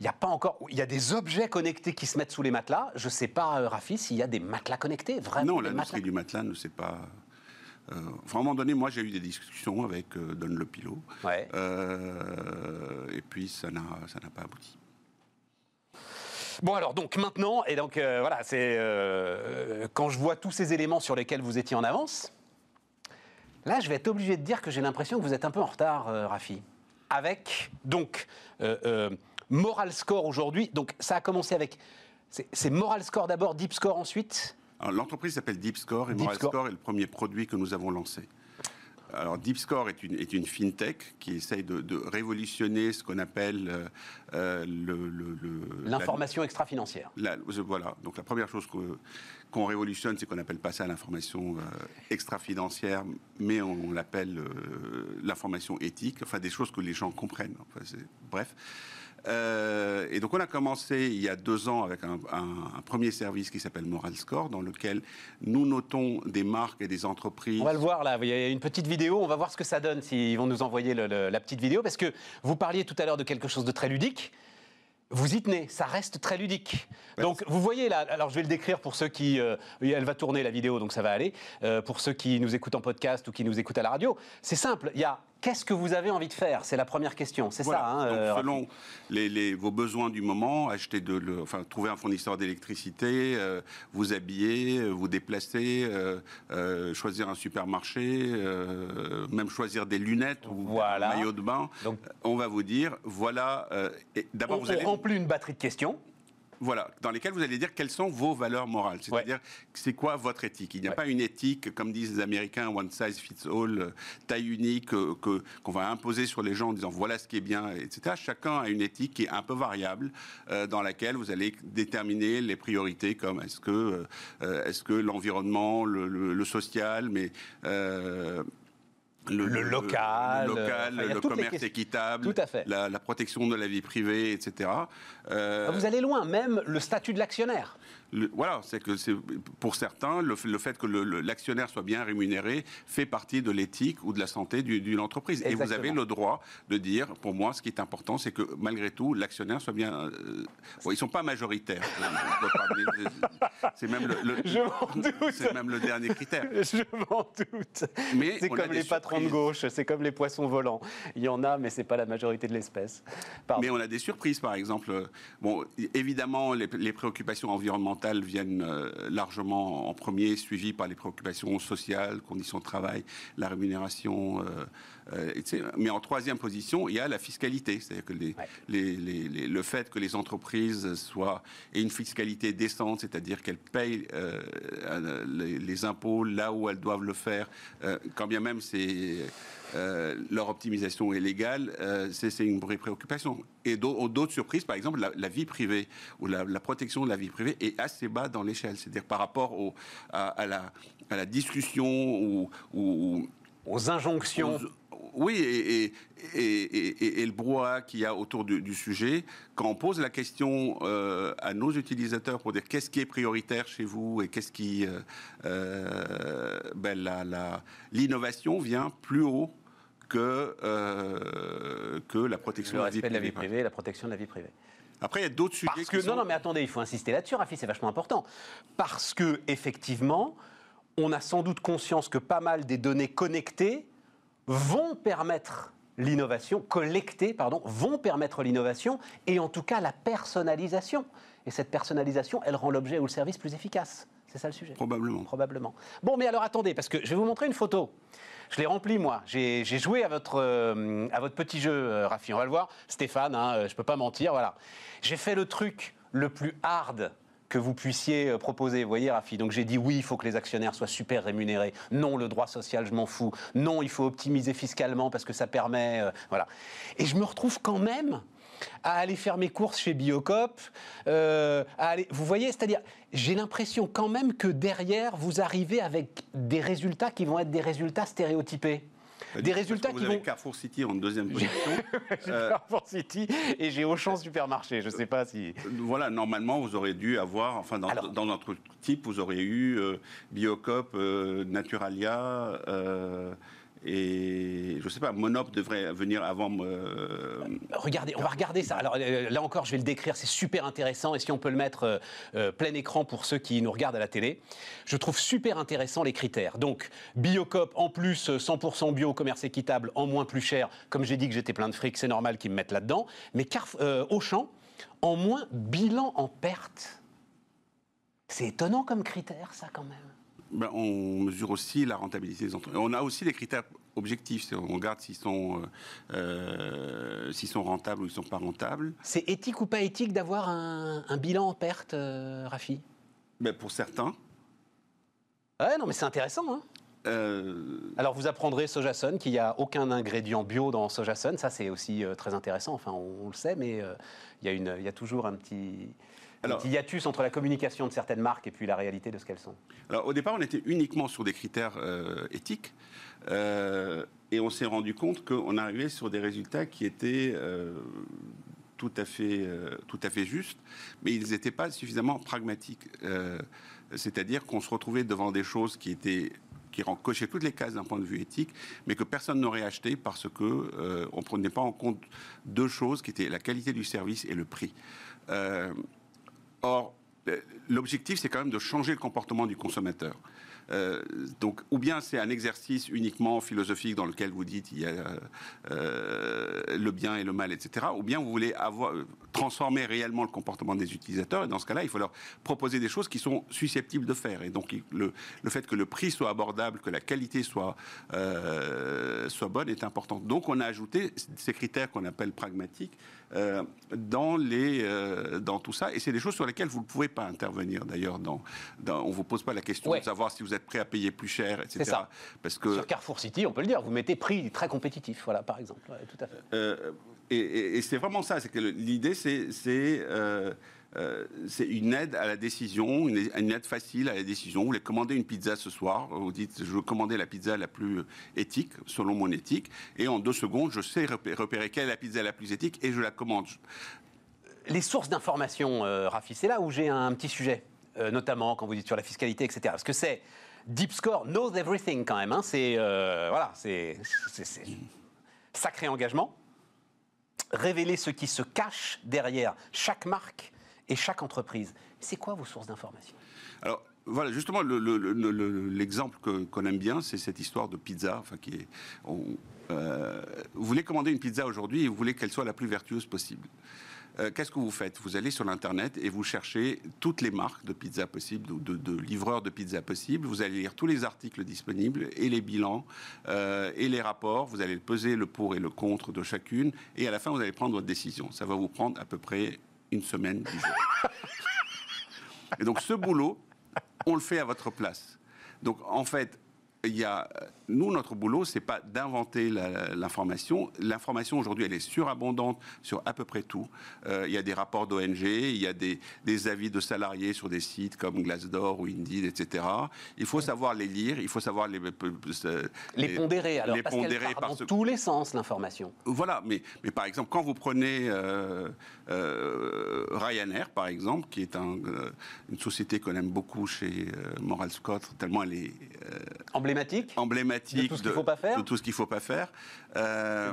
Il n'y a pas encore. Il y a des objets connectés qui se mettent sous les matelas. Je ne sais pas, euh, Rafi, s'il y a des matelas connectés, vraiment. Non, l'industrie du matelas ne sait pas. euh, enfin, à un moment donné, moi, j'ai eu des discussions avec euh, Don Le Pilot. Ouais. Euh, et puis, ça n'a pas abouti. Bon alors donc maintenant et donc euh, voilà c'est euh, quand je vois tous ces éléments sur lesquels vous étiez en avance. Là je vais être obligé de dire que j'ai l'impression que vous êtes un peu en retard, euh, Rafi. Avec donc Moral Score aujourd'hui. Donc ça a commencé avec c'est Moral Score d'abord, Deep Score ensuite? L'entreprise s'appelle Deep Score et Deep Moral Score. Score est le premier produit que nous avons lancé. Alors, Deep Score est une, est une fintech qui essaye de, de révolutionner ce qu'on appelle euh, euh, le- le- le- la- L'information extra-financière. Voilà. Donc la première chose qu'on révolutionne, c'est qu'on appelle pas ça l'information euh, extra-financière, mais on, on l'appelle euh, l'information éthique. Enfin, des choses que les gens comprennent. Enfin, bref. Euh, et donc on a commencé il y a deux ans avec un, un- un premier service qui s'appelle Moral Score, dans lequel nous notons des marques et des entreprises. On va le voir là, il y a une petite vidéo, on va voir ce que ça donne s'ils vont nous envoyer le- le- la petite vidéo, parce que vous parliez tout à l'heure de quelque chose de très ludique. Vous y tenez, ça reste très ludique. Donc vous voyez là, alors je vais le décrire pour ceux qui... euh, elle va tourner la vidéo, donc ça va aller. Euh, pour ceux qui nous écoutent en podcast ou qui nous écoutent à la radio, c'est simple, il y a qu'est-ce que vous avez envie de faire? C'est la première question, c'est Voilà. ça hein, Donc, euh, selon les, les- vos besoins du moment, acheter de, le- enfin, trouver un fournisseur d'électricité, euh, vous habiller, euh, vous déplacer, euh, choisir un supermarché, même choisir des lunettes ou Voilà. un maillot de bain. Donc- on va vous dire, voilà. D'abord, on, vous on allez remplit une batterie de questions. Voilà, dans lesquelles vous allez dire quelles sont vos valeurs morales. C'est-à-dire, c'est quoi votre éthique? Il n'y a Ouais. pas une éthique, comme disent les Américains, one size fits all, euh, taille unique, euh, que, qu'on va imposer sur les gens en disant voilà ce qui est bien, etc. Chacun a une éthique qui est un peu variable, euh, dans laquelle vous allez déterminer les priorités, comme est-ce que, euh, est-ce que l'environnement, le, le- le social, mais. euh, Le local, le, euh, local, enfin, le commerce équitable, Tout à fait. La, la protection de la vie privée, etc. Euh, Vous allez loin, même le statut de l'actionnaire. voilà, c'est que pour certains le, fait que l'actionnaire soit bien rémunéré fait partie de l'éthique ou de la santé du- d'une entreprise. Et vous avez le droit de dire, pour moi, ce qui est important, c'est que malgré tout, l'actionnaire soit bien. euh, bon, ils sont pas majoritaires. C'est même le, même dernier critère. Je m'en doute. Mais c'est comme les patrons de gauche, c'est comme les poissons volants. Il y en a, mais c'est pas la majorité de l'espèce. Mais on a des surprises, par exemple. Bon, évidemment, les, les préoccupations environnementales viennent euh, largement en premier, suivies par les préoccupations sociales, conditions de travail, la rémunération. euh, euh. Mais en troisième position, il y a la fiscalité, c'est-à-dire que les, Ouais. les- les- les- le fait que les entreprises soient aient une fiscalité décente, c'est-à-dire qu'elles payent euh, euh, les, impôts là où elles doivent le faire, euh, quand bien même c'est leur optimisation est légale, c'est une vraie préoccupation. Et d'au- d'autres surprises, par exemple, la, la vie privée ou la, la protection de la vie privée est assez bas dans l'échelle, c'est-à-dire par rapport au, à, à la, à la discussion ou- Aux injonctions. aux- oui, et, et, et- et- et le brouhaha qu'il y a autour du, du sujet, quand on pose la question euh, à nos utilisateurs pour dire qu'est-ce qui est prioritaire chez vous et qu'est-ce qui. euh, euh, ben, l'innovation vient plus haut que, euh, que la protection le de la vie respect de la privée. vie privée la protection de la vie privée. Après, il y a d'autres sujets Parce qui que, sont- non, non, mais attendez, il faut insister là-dessus, Rafi, c'est vachement important. Parce que, effectivement, on a sans doute conscience que pas mal des données connectées vont permettre l'innovation, collecter, pardon, vont permettre l'innovation et en tout cas la personnalisation. Et cette personnalisation, elle rend l'objet ou le service plus efficace. C'est ça le sujet Probablement. Probablement. Bon, mais alors attendez, parce que je vais vous montrer une photo. Je l'ai remplie, moi. J'ai j'ai joué à votre, euh, à votre petit jeu, euh, Rafi. On va le voir. Stéphane, hein, euh, je ne peux pas mentir, voilà. J'ai fait le truc le plus hard que vous puissiez euh, proposer, vous voyez, Rafi. Donc j'ai dit oui, il faut que les actionnaires soient super rémunérés. Non, le droit social, je m'en fous. Non, il faut optimiser fiscalement parce que ça permet... euh, voilà. Et je me retrouve quand même à aller faire mes courses chez Biocop. euh, à aller, vous voyez, c'est-à-dire, j'ai l'impression quand même que derrière, vous arrivez avec des résultats qui vont être des résultats stéréotypés. Des Parce résultats que vous qui avez vont... Carrefour City en deuxième position. Euh, Carrefour City et j'ai Auchan Supermarché. Je ne sais pas si... Voilà, normalement, vous aurez dû avoir, enfin, dans, Alors- dans notre type, vous aurez eu euh, Biocop, euh, Naturalia, euh, et je sais pas, Monop devrait venir avant. euh, Regardez, on va regarder ça. Alors euh, là encore, je vais le décrire, c'est super intéressant. Et si on peut le mettre euh, plein écran pour ceux qui nous regardent à la télé, je trouve super intéressant les critères. Donc, Biocop, en plus, euh, 100% bio, commerce équitable, en moins plus cher. Comme j'ai dit que j'étais plein de fric, c'est normal qu'ils me mettent là-dedans. Mais euh, Auchan, en moins, bilan en perte. C'est étonnant comme critère, ça, quand même. Ben, on mesure aussi la rentabilité des entreprises. On a aussi des critères objectifs. On regarde s'ils sont, euh, euh, s'ils sont rentables ou ils sont pas rentables. C'est éthique ou pas éthique d'avoir un, un bilan en perte, euh, Rafi? Ben, pour certains, Ouais, non, mais c'est intéressant, hein euh, Alors vous apprendrez Sojasun qu'il n'y a aucun ingrédient bio dans Sojasun. Ça c'est aussi euh, très intéressant. Enfin on, on le sait, mais euh, il y, a y toujours un petit, Alors- petit hiatus entre la communication de certaines marques et puis la réalité de ce qu'elles sont. Alors au départ, on était uniquement sur des critères euh, éthiques euh, et on s'est rendu compte qu'on arrivait sur des résultats qui étaient euh, tout à fait tout à fait justes, mais ils n'étaient pas suffisamment pragmatiques. C'est-à-dire qu'on se retrouvait devant des choses qui étaient qui cochaient toutes les cases d'un point de vue éthique, mais que personne n'aurait acheté parce que euh, on prenait pas en compte deux choses qui étaient la qualité du service et le prix. Euh, Or, euh, l'objectif, c'est quand même de changer le comportement du consommateur. Euh, donc, ou bien c'est un exercice uniquement philosophique dans lequel vous dites il y a euh, le bien et le mal, etc. Ou bien vous voulez avoir, transformer réellement le comportement des utilisateurs. Et dans ce cas-là, il faut leur proposer des choses qui sont susceptibles de faire. Et donc, le, fait que le prix soit abordable, que la qualité soit, soit bonne est important. Donc, on a ajouté ces critères qu'on appelle pragmatiques euh, dans, les, euh, dans tout ça. Et c'est des choses sur lesquelles vous ne pouvez pas intervenir. D'ailleurs, dans, dans- on ne vous pose pas la question Ouais. de savoir si vous êtes prêt à payer plus cher, etc. C'est ça. Parce que Sur Carrefour City, on peut le dire, vous mettez prix très compétitif, voilà par exemple. Ouais, tout à fait. Euh, et, et- et c'est vraiment ça. C'est que le- l'idée, c'est euh, euh, c'est une aide à la décision, une, aide facile à la décision. Vous voulez commander une pizza ce soir, vous dites je veux commander la pizza la plus éthique, selon mon éthique, et en deux secondes, je sais repé- repérer quelle est la pizza la plus éthique et je la commande. Les sources d'information, euh, Rafi, c'est là où j'ai un petit sujet, euh, notamment quand vous dites sur la fiscalité, etc. Parce que c'est Deep Score knows everything quand même. hein. C'est euh, voilà, c'est sacré engagement. Révéler ce qui se cache derrière chaque marque et chaque entreprise. C'est quoi vos sources d'information? Alors, voilà, justement, le- le- le- l'exemple qu'on aime bien, c'est cette histoire de pizza. Enfin, qui est, on- euh, vous voulez commander une pizza aujourd'hui et vous voulez qu'elle soit la plus vertueuse possible. Euh, Qu'est-ce que vous faites? Vous allez sur l'internet et vous cherchez toutes les marques de pizza possibles ou de, de livreurs de pizza possibles. Vous allez lire tous les articles disponibles et les bilans euh, et les rapports. Vous allez peser le pour et le contre de chacune et à la fin vous allez prendre votre décision. Ça va vous prendre à peu près une semaine, dix jours. Et donc ce boulot, on le fait à votre place. Donc en fait, il y a, nous, notre boulot, c'est pas d'inventer l'information. L'information aujourd'hui, elle est surabondante sur à peu près tout. Euh, il y a des rapports d'ONG, il y a des, des avis de salariés sur des sites comme Glassdoor ou Indeed, etc. Il faut savoir les lire, il faut savoir les euh, Les pondérer, alors, les parce pondérer part dans tous les sens, l'information. voilà, mais, mais par exemple, quand vous prenez euh, euh, Ryanair, par exemple, qui est un, euh, une société qu'on aime beaucoup chez euh, Moral Scott, tellement elle est, euh, emblématique, emblématique de tout ce qu'il ne faut pas faire. De tout ce qu'il faut pas faire. Euh,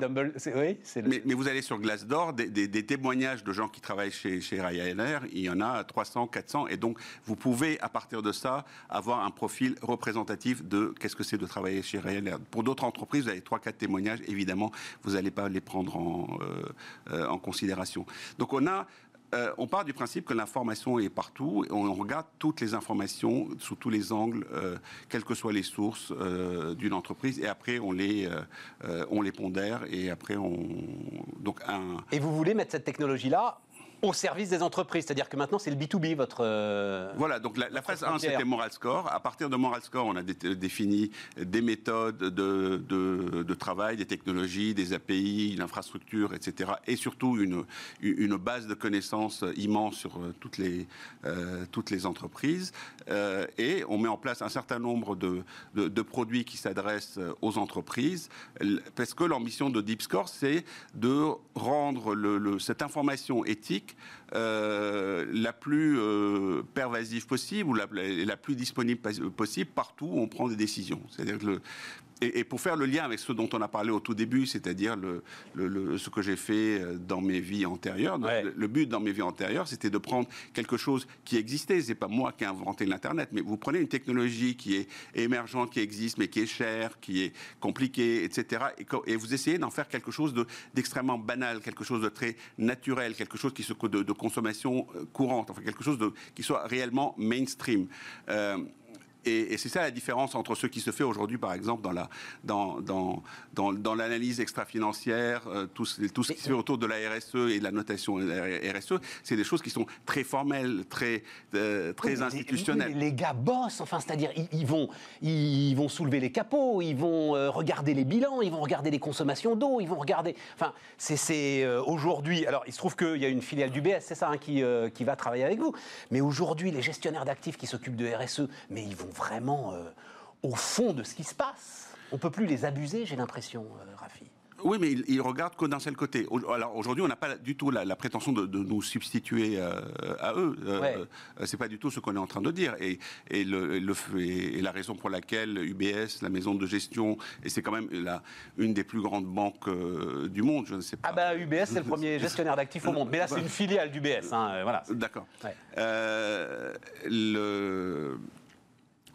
oui, le... mais, mais, vous allez sur Glassdoor, des, des, des, témoignages de gens qui travaillent chez, chez Ryanair, il y en a 300, 400, et donc vous pouvez, à partir de ça, avoir un profil représentatif de qu'est-ce que c'est de travailler chez Ryanair. Pour d'autres entreprises, vous avez 3-4 témoignages, évidemment, vous n'allez pas les prendre en, euh, euh, en considération. Donc on a euh, on part du principe que l'information est partout. On regarde toutes les informations sous tous les angles, euh, quelles que soient les sources euh, d'une entreprise. Et après, on les, on les pondère. Et après, on. Et vous voulez mettre cette technologie-là au service des entreprises. C'est-à-dire que maintenant, c'est le B2B, votre. Euh, voilà, donc la, phase 1, c'était Moral Score. À partir de Moral Score, on a défini des méthodes de, de, travail, des technologies, des API, l'infrastructure, etc. Et surtout une, une base de connaissances immense sur euh, toutes les, euh, toutes les entreprises. et on met en place un certain nombre de, de produits qui s'adressent aux entreprises. Parce que l'ambition de Deep Score, c'est de rendre le, cette information éthique euh, la plus euh, pervasive possible ou la, la, plus disponible possible partout où on prend des décisions. C'est-à-dire que le, et, pour faire le lien avec ce dont on a parlé au tout début, c'est-à-dire le, ce que j'ai fait euh, dans mes vies antérieures, le, but dans mes vies antérieures, c'était de prendre quelque chose qui existait. C'est pas moi qui ai inventé l'Internet, mais vous prenez une technologie qui est émergente, qui existe, mais qui est chère, qui est compliquée, etc. Et, vous essayez d'en faire quelque chose d'extrêmement banal, quelque chose de très naturel, quelque chose qui se de, de consommation euh, courante, enfin quelque chose de, qui soit réellement mainstream. Euh, et, c'est ça la différence entre ce qui se fait aujourd'hui, par exemple, dans la dans dans dans, dans l'analyse extra-financière, euh, tout, tout, ce qui se fait autour de la RSE et de la notation RSE, c'est des choses qui sont très formelles, très euh, très institutionnelles. Les, gars bossent, enfin, c'est-à-dire ils, vont ils vont soulever les capots, ils vont euh, regarder les bilans, ils vont regarder les consommations d'eau, ils vont regarder. Enfin, c'est aujourd'hui. Alors, il se trouve qu'il y a une filiale du BS, c'est ça, hein, qui qui va travailler avec vous. Mais aujourd'hui, les gestionnaires d'actifs qui s'occupent de RSE, mais ils vont vraiment euh, au fond de ce qui se passe. On peut plus les abuser, j'ai l'impression, euh, Rafi. Oui, mais ils, regardent que d'un seul côté. Alors aujourd'hui, on n'a pas du tout la, prétention de, nous substituer euh, à eux. c'est pas du tout ce qu'on est en train de dire. Et, et, le, et, la raison pour laquelle UBS, la maison de gestion, et c'est quand même la, une des plus grandes banques du monde, je ne sais pas. Ah bah UBS, c'est le premier gestionnaire d'actifs au monde. Mais là, c'est une filiale d'UBS. Hein, voilà. D'accord. le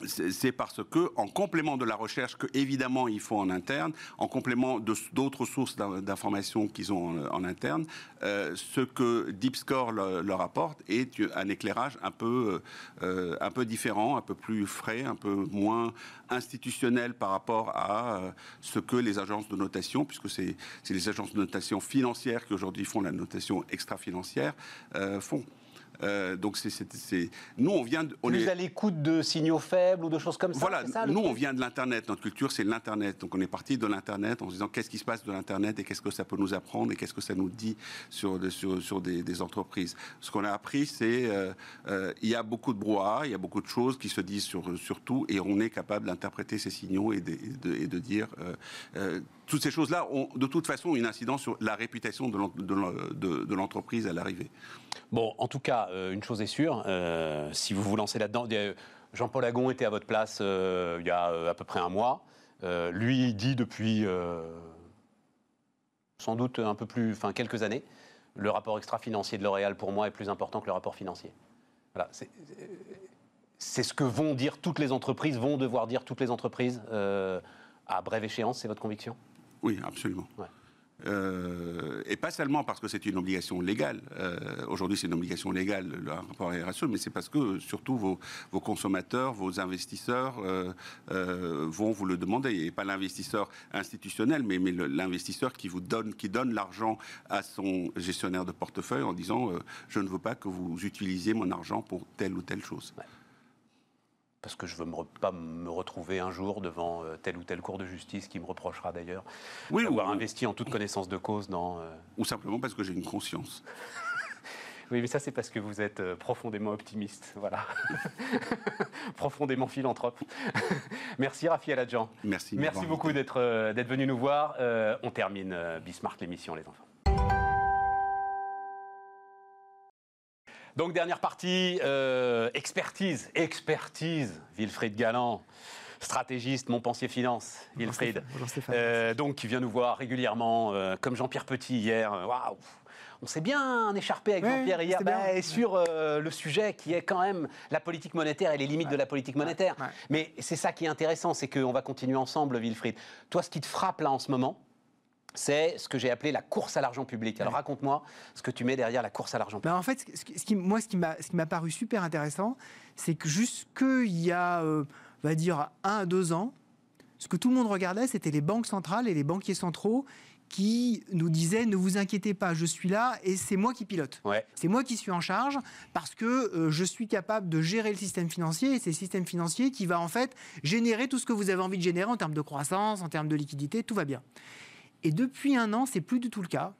c'est parce que, en complément de la recherche que évidemment ils font en interne, en complément d'autres sources d'informations qu'ils ont en, interne, euh, ce que DeepScore leur apporte est un éclairage un peu, euh, un peu différent, un peu plus frais, un peu moins institutionnel par rapport à euh, ce que les agences de notation, puisque c'est les agences de notation financières qui aujourd'hui font la notation extra-financière, font. Euh, donc c'est, nous on vient, on plus est à l'écoute de signaux faibles ou de choses comme ça. Voilà, nous on vient de l'internet. Notre culture c'est l'internet. Donc on est parti de l'internet en se disant qu'est-ce qui se passe de l'internet et qu'est-ce que ça peut nous apprendre et qu'est-ce que ça nous dit sur sur, sur des, entreprises? Ce qu'on a appris c'est euh, euh, il y a beaucoup de brouhaha, il y a beaucoup de choses qui se disent sur sur tout et on est capable d'interpréter ces signaux et de, et de, dire toutes ces choses-là ont de toute façon une incidence sur la réputation de l'entreprise à l'arrivée. Bon, en tout cas, euh, une chose est sûre, euh, si vous vous lancez là-dedans, Jean-Paul Agon était à votre place euh, il y a à peu près un mois. lui dit depuis sans doute un peu plus, enfin quelques années, le rapport extra-financier de L'Oréal pour moi est plus important que le rapport financier. Voilà, c'est ce que vont dire toutes les entreprises, vont devoir dire toutes les entreprises à brève échéance, c'est votre conviction? Oui, absolument. Euh, et pas seulement parce que c'est une obligation légale. Euh, aujourd'hui, c'est une obligation légale, le rapport RSE, mais c'est parce que surtout vos, vos consommateurs, vos investisseurs euh, vont vous le demander. Et pas l'investisseur institutionnel, mais, mais l'investisseur qui vous donne, qui donne l'argent à son gestionnaire de portefeuille en disant je ne veux pas que vous utilisiez mon argent pour telle ou telle chose parce que je ne veux pas me retrouver un jour devant euh, tel ou tel cours de justice qui me reprochera d'ailleurs oui, d'avoir investi en toute connaissance de cause dans... Euh, ou simplement parce que j'ai une conscience. Oui, mais ça, c'est parce que vous êtes euh, profondément optimiste, voilà. profondément philanthrope. Merci, Rafi Aladjan. Merci. Merci beaucoup d'être d'être venu nous voir. on termine Bismarck l'émission, les enfants. Donc dernière partie, euh, expertise, expertise, Wilfried Galland. stratégiste, Montpensier Finance, Wilfried. Euh, donc, qui vient nous voir régulièrement, euh, comme Jean-Pierre Petit hier. Waouh on s'est bien écharpé avec Ouais, Jean-Pierre hier bah, et sur euh, le sujet qui est quand même la politique monétaire et les limites de la politique monétaire. ouais. Mais c'est ça qui est intéressant, c'est qu'on va continuer ensemble, Wilfried. Toi, ce qui te frappe là en ce moment, c'est ce que j'ai appelé la course à l'argent public. Alors Ouais. raconte-moi ce que tu mets derrière la course à l'argent public. Ben, en fait, ce qui- ce qui, moi, ce qui m'a ce qui m'a paru super intéressant, c'est que jusqu'il y a, euh, on va dire, un à deux ans, ce que tout le monde regardait, c'était les banques centrales et les banquiers centraux qui nous disaient ne vous inquiétez pas, je suis là et c'est moi qui pilote. Ouais. C'est moi qui suis en charge parce que euh, je suis capable de gérer le système financier et c'est le système financier qui va en fait générer tout ce que vous avez envie de générer en termes de croissance, en termes de liquidité, tout va bien. Et depuis un an, c'est plus du tout le cas.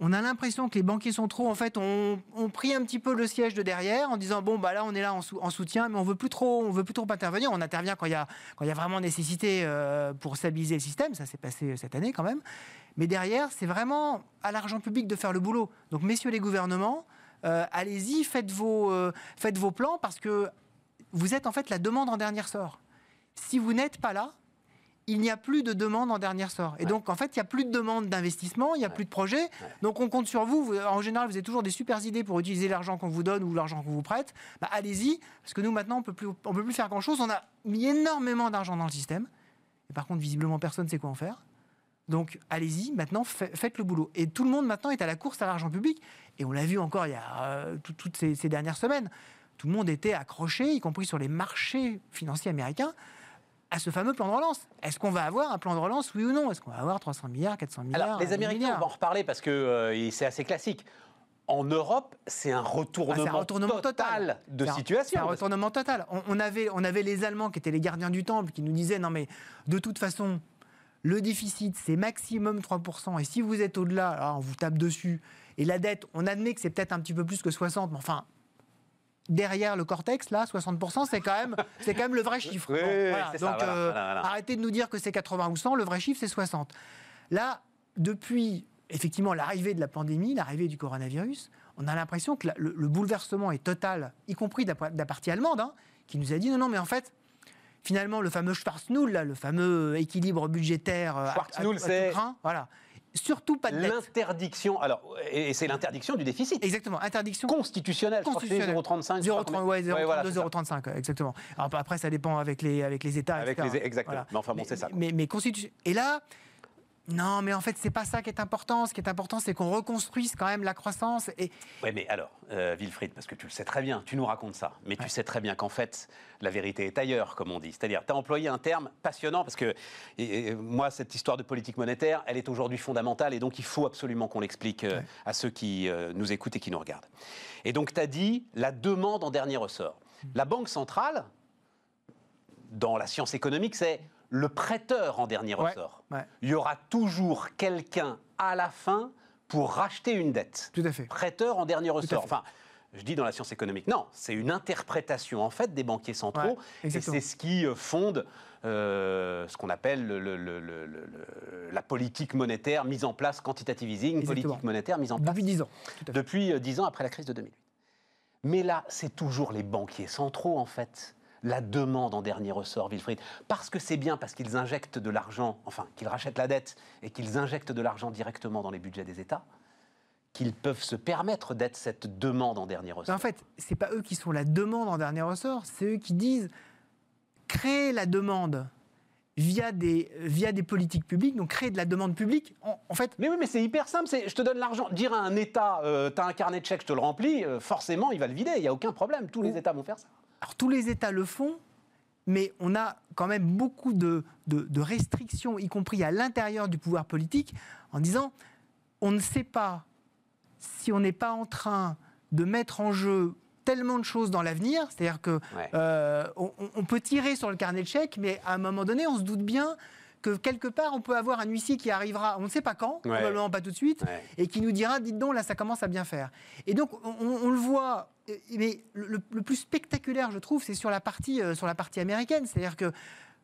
On a l'impression que les banquiers centraux, en fait, ont, ont pris un petit peu le siège de derrière en disant bon bah là on est là en, sou- en soutien, mais on veut plus trop, on veut plus trop intervenir. On intervient quand il y a quand il y a vraiment nécessité euh, pour stabiliser le système. Ça s'est passé cette année quand même. Mais derrière, c'est vraiment à l'argent public de faire le boulot. Donc messieurs les gouvernements, euh, allez-y, faites vos euh, faites vos plans parce que vous êtes en fait la demande en dernier sort. Si vous n'êtes pas là, il n'y a plus de demande en dernier sort. Et Ouais. donc, en fait, il n'y a plus de demande d'investissement, il n'y a plus de projet. Donc, on compte sur vous. En général, vous avez toujours des super idées pour utiliser l'argent qu'on vous donne ou l'argent qu'on vous prête. Bah, Allez-y, parce que nous, maintenant, on peut plus, on peut plus faire grand-chose. On a mis énormément d'argent dans le système. Et par contre, visiblement, personne ne sait quoi en faire. Donc, allez-y, maintenant, fa- faites le boulot. Et tout le monde, maintenant, est à la course à l'argent public. Et on l'a vu encore il y a euh, tout- toutes ces, ces dernières semaines. Tout le monde était accroché, y compris sur les marchés financiers américains, à ce fameux plan de relance. Est-ce qu'on va avoir un plan de relance, oui ou non? Est-ce qu'on va avoir 300 milliards, 400 milliards Alors, les 1000 Américains, milliards on va en reparler parce que euh, c'est assez classique. En Europe, c'est un retournement, Ah, un retournement total, de situation. C'est un retournement total. On, on avait, on avait les Allemands qui étaient les gardiens du temple qui nous disaient non mais de toute façon le déficit c'est maximum 3% et si vous êtes au-delà, alors on vous tape dessus. Et la dette, on admet que c'est peut-être un petit peu plus que 60, mais enfin derrière le cortex là 60% c'est quand même c'est quand même le vrai chiffre. Oui, Bon, oui, voilà. c'est ça, Donc voilà, euh, voilà, voilà. arrêtez de nous dire que c'est 80 ou 100, le vrai chiffre c'est 60. Là depuis effectivement l'arrivée de la pandémie, l'arrivée du coronavirus, on a l'impression que la- le, le bouleversement est total, y compris de la, de la partie allemande, hein, qui nous a dit non, non, mais en fait, finalement, le fameux Schwarznull, là, le fameux équilibre budgétaire euh, à- à- à tout voilà. Surtout pas de dette. L'interdiction, alors, et et c'est l'interdiction du déficit Exactement, interdiction constitutionnelle. Constitutionnelle. 0,35. je sais pas 0,30, combien. ouais, 0,32, Ouais, voilà, c'est ça. 0,35, euh, exactement. Alors après, ça dépend avec les, avec les États, Avec etc. les- exactement. Mais enfin bon, c'est ça, quoi. Mais, mais constitu- Et là, non, mais en fait, c'est pas ça qui est important. Ce qui est important, c'est qu'on reconstruise quand même la croissance. Et Oui, mais alors, euh, Wilfried, parce que tu le sais très bien, tu nous racontes ça, mais tu sais très bien qu'en fait, la vérité est ailleurs, comme on dit. C'est-à-dire, tu as employé un terme passionnant, parce que et- et moi, cette histoire de politique monétaire, elle est aujourd'hui fondamentale, et donc il faut absolument qu'on l'explique euh, Ouais. à ceux qui euh, nous écoutent et qui nous regardent. Et donc, tu as dit la demande en dernier ressort. La Banque centrale, dans la science économique, c'est le prêteur en dernier ressort. ouais. Il y aura toujours quelqu'un à la fin pour racheter une dette tout à fait. prêteur en dernier ressort. Enfin, je dis dans la science économique, non, c'est une interprétation en fait des banquiers centraux, Ouais, et c'est ce qui euh, fonde euh, ce qu'on appelle le- le- le- le- le- le- la politique monétaire mise en place, quantitative easing, Exactement. politique monétaire mise en place Depuis 10 ans. Depuis euh, dix ans après la crise de 2008. Mais là, c'est toujours les banquiers centraux, en fait. La demande en dernier ressort, Wilfried. Parce que c'est bien, parce qu'ils injectent de l'argent, enfin, qu'ils rachètent la dette et qu'ils injectent de l'argent directement dans les budgets des États, qu'ils peuvent se permettre d'être cette demande en dernier ressort. en fait, c'est pas eux qui sont la demande en dernier ressort, c'est eux qui disent créer la demande via des, via des politiques publiques, donc créer de la demande publique. En, en fait, Mais oui, mais c'est hyper simple. c'est Je te donne l'argent. Dire à un État, euh, t'as un carnet de chèques, je te le remplis, euh, forcément, il va le vider. Il n'y a aucun problème. Tous les. États vont faire ça. Alors tous les États le font, mais on a quand même beaucoup de, de- de restrictions, y compris à l'intérieur du pouvoir politique, en disant on ne sait pas si on n'est pas en train de mettre en jeu tellement de choses dans l'avenir, c'est-à-dire que Ouais. euh, on, on- on peut tirer sur le carnet de chèques, mais à un moment donné, on se doute bien que quelque part, on peut avoir un huissier qui arrivera, on ne sait pas quand, Ouais. probablement pas tout de suite, Ouais. et qui nous dira, dites donc, là, ça commence à bien faire. Et donc, on, le voit, mais le, le- le plus spectaculaire, je trouve, c'est sur la partie, euh, sur la partie américaine. C'est-à-dire que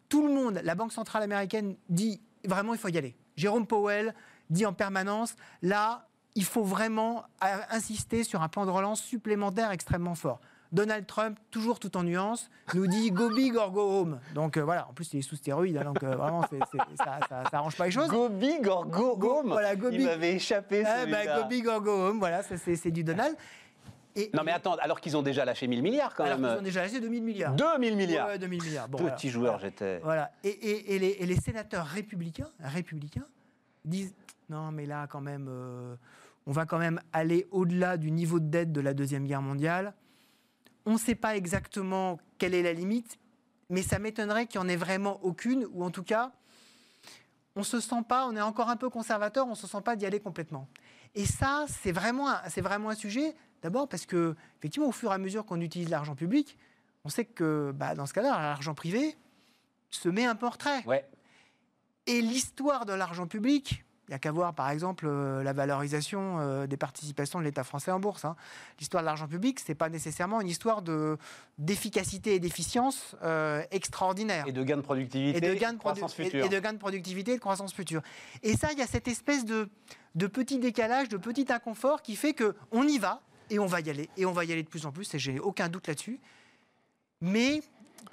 tout le monde, la Banque centrale américaine dit vraiment, il faut y aller. Jérôme Powell dit en permanence, là, il faut vraiment euh, insister sur un plan de relance supplémentaire extrêmement fort. Donald Trump, toujours tout en nuance, nous dit go big or go home. Donc euh, voilà, en plus il est sous stéroïde, hein, donc euh, vraiment ça, ça, ça arrange pas les choses. Go big or go Go- home voilà, go Il m'avait échappé Ah, bah, go big or go home, voilà, c'est du Donald. Et, Non mais attends, alors qu'ils ont déjà lâché 1000 milliards quand alors qu'ils ont même. déjà lâché 2000 milliards. 2000 milliards. Ouais, 2000 milliards. Bon, Petit voilà. joueur j'étais. Voilà. Et, et- et les, et les sénateurs républicains, républicains disent non, mais là, quand même, euh, on va quand même aller au-delà du niveau de dette de la Deuxième Guerre mondiale. On ne sait pas exactement quelle est la limite, mais ça m'étonnerait qu'il n'y en ait vraiment aucune, ou en tout cas, on se sent pas, on est encore un peu conservateur, on se sent pas d'y aller complètement. Et ça, c'est vraiment, un- c'est vraiment un sujet. D'abord parce que, effectivement, au fur et à mesure qu'on utilise l'argent public, on sait que, bah, dans ce cas-là, l'argent privé se met un peu en retrait. Ouais. Et l'histoire de l'argent public, il n'y a qu'à voir par exemple euh, la valorisation euh, des participations de l'État français en bourse. hein. L'histoire de l'argent public, ce n'est pas nécessairement une histoire de- d'efficacité et d'efficience euh, extraordinaire. Et de gains de productivité, Et de, gains de produ- croissance et- future. et de gains de productivité et de croissance future. Et ça, il y a cette espèce de, de petit décalage, de petit inconfort qui fait que on y va et on va y aller. Et on va y aller de plus en plus, et j'ai aucun doute là-dessus. Mais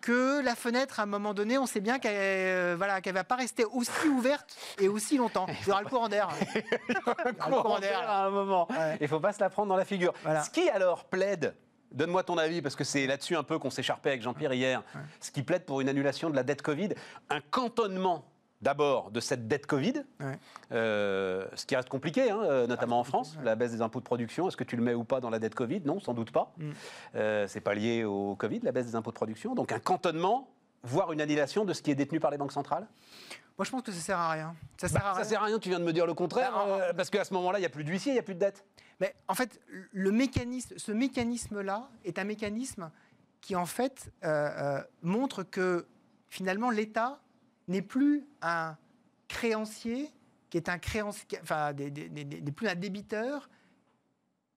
que la fenêtre, à un moment donné, on sait bien qu'elle euh, voilà, qu'elle va pas rester aussi ouverte et aussi longtemps. Il y aura le courant d'air. Il y aura le courant d'air, à un moment. Ouais. Il faut pas se la prendre dans la figure. Voilà. Ce qui alors plaide, donne-moi ton avis, parce que c'est là-dessus un peu qu'on s'écharpait avec Jean-Pierre hier, ce qui plaide pour une annulation de la dette Covid, un cantonnement d'abord de cette dette Covid, Ouais. euh, ce qui reste compliqué, hein, euh, notamment en France, ouais. la baisse des impôts de production, est-ce que tu le mets ou pas dans la dette Covid? Non, sans doute pas. Mm. Euh, c'est pas lié au Covid, la baisse des impôts de production. Donc un cantonnement, voire une annulation de ce qui est détenu par les banques centrales? Moi, je pense que ça sert à rien. Ça sert Bah, à Ça rien. sert à rien, tu viens de me dire le contraire, Bah, euh, parce qu'à ce moment-là, il n'y a plus d'huissier, il n'y a plus de dette. Mais en fait, le mécanisme, ce mécanisme-là est un mécanisme qui, en fait, montre que finalement, l'État n'est plus un créancier, qui est un créancier, enfin, n'est plus un débiteur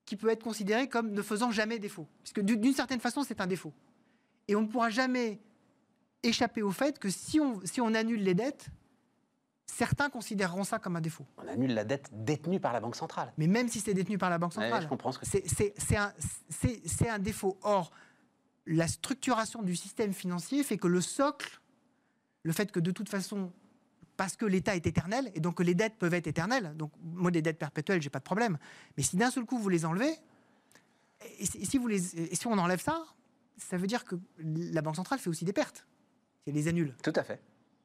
qui peut être considéré comme ne faisant jamais défaut. Puisque d'une certaine façon, c'est un défaut. Et on ne pourra jamais échapper au fait que si on, si on annule les dettes, certains considéreront ça comme un défaut. On annule la dette détenue par la Banque centrale. Mais même si c'est détenu par la Banque Ouais, centrale. je comprends ce que C'est- un, c'est- c'est un défaut. Or, la structuration du système financier fait que le socle, le fait que de toute façon, parce que l'État est éternel, et donc que les dettes peuvent être éternelles, donc moi des dettes perpétuelles, j'ai pas de problème, mais si d'un seul coup vous les enlevez, et si, vous les, et si on enlève ça, ça veut dire que la Banque centrale fait aussi des pertes, elle les annule. Tout à fait.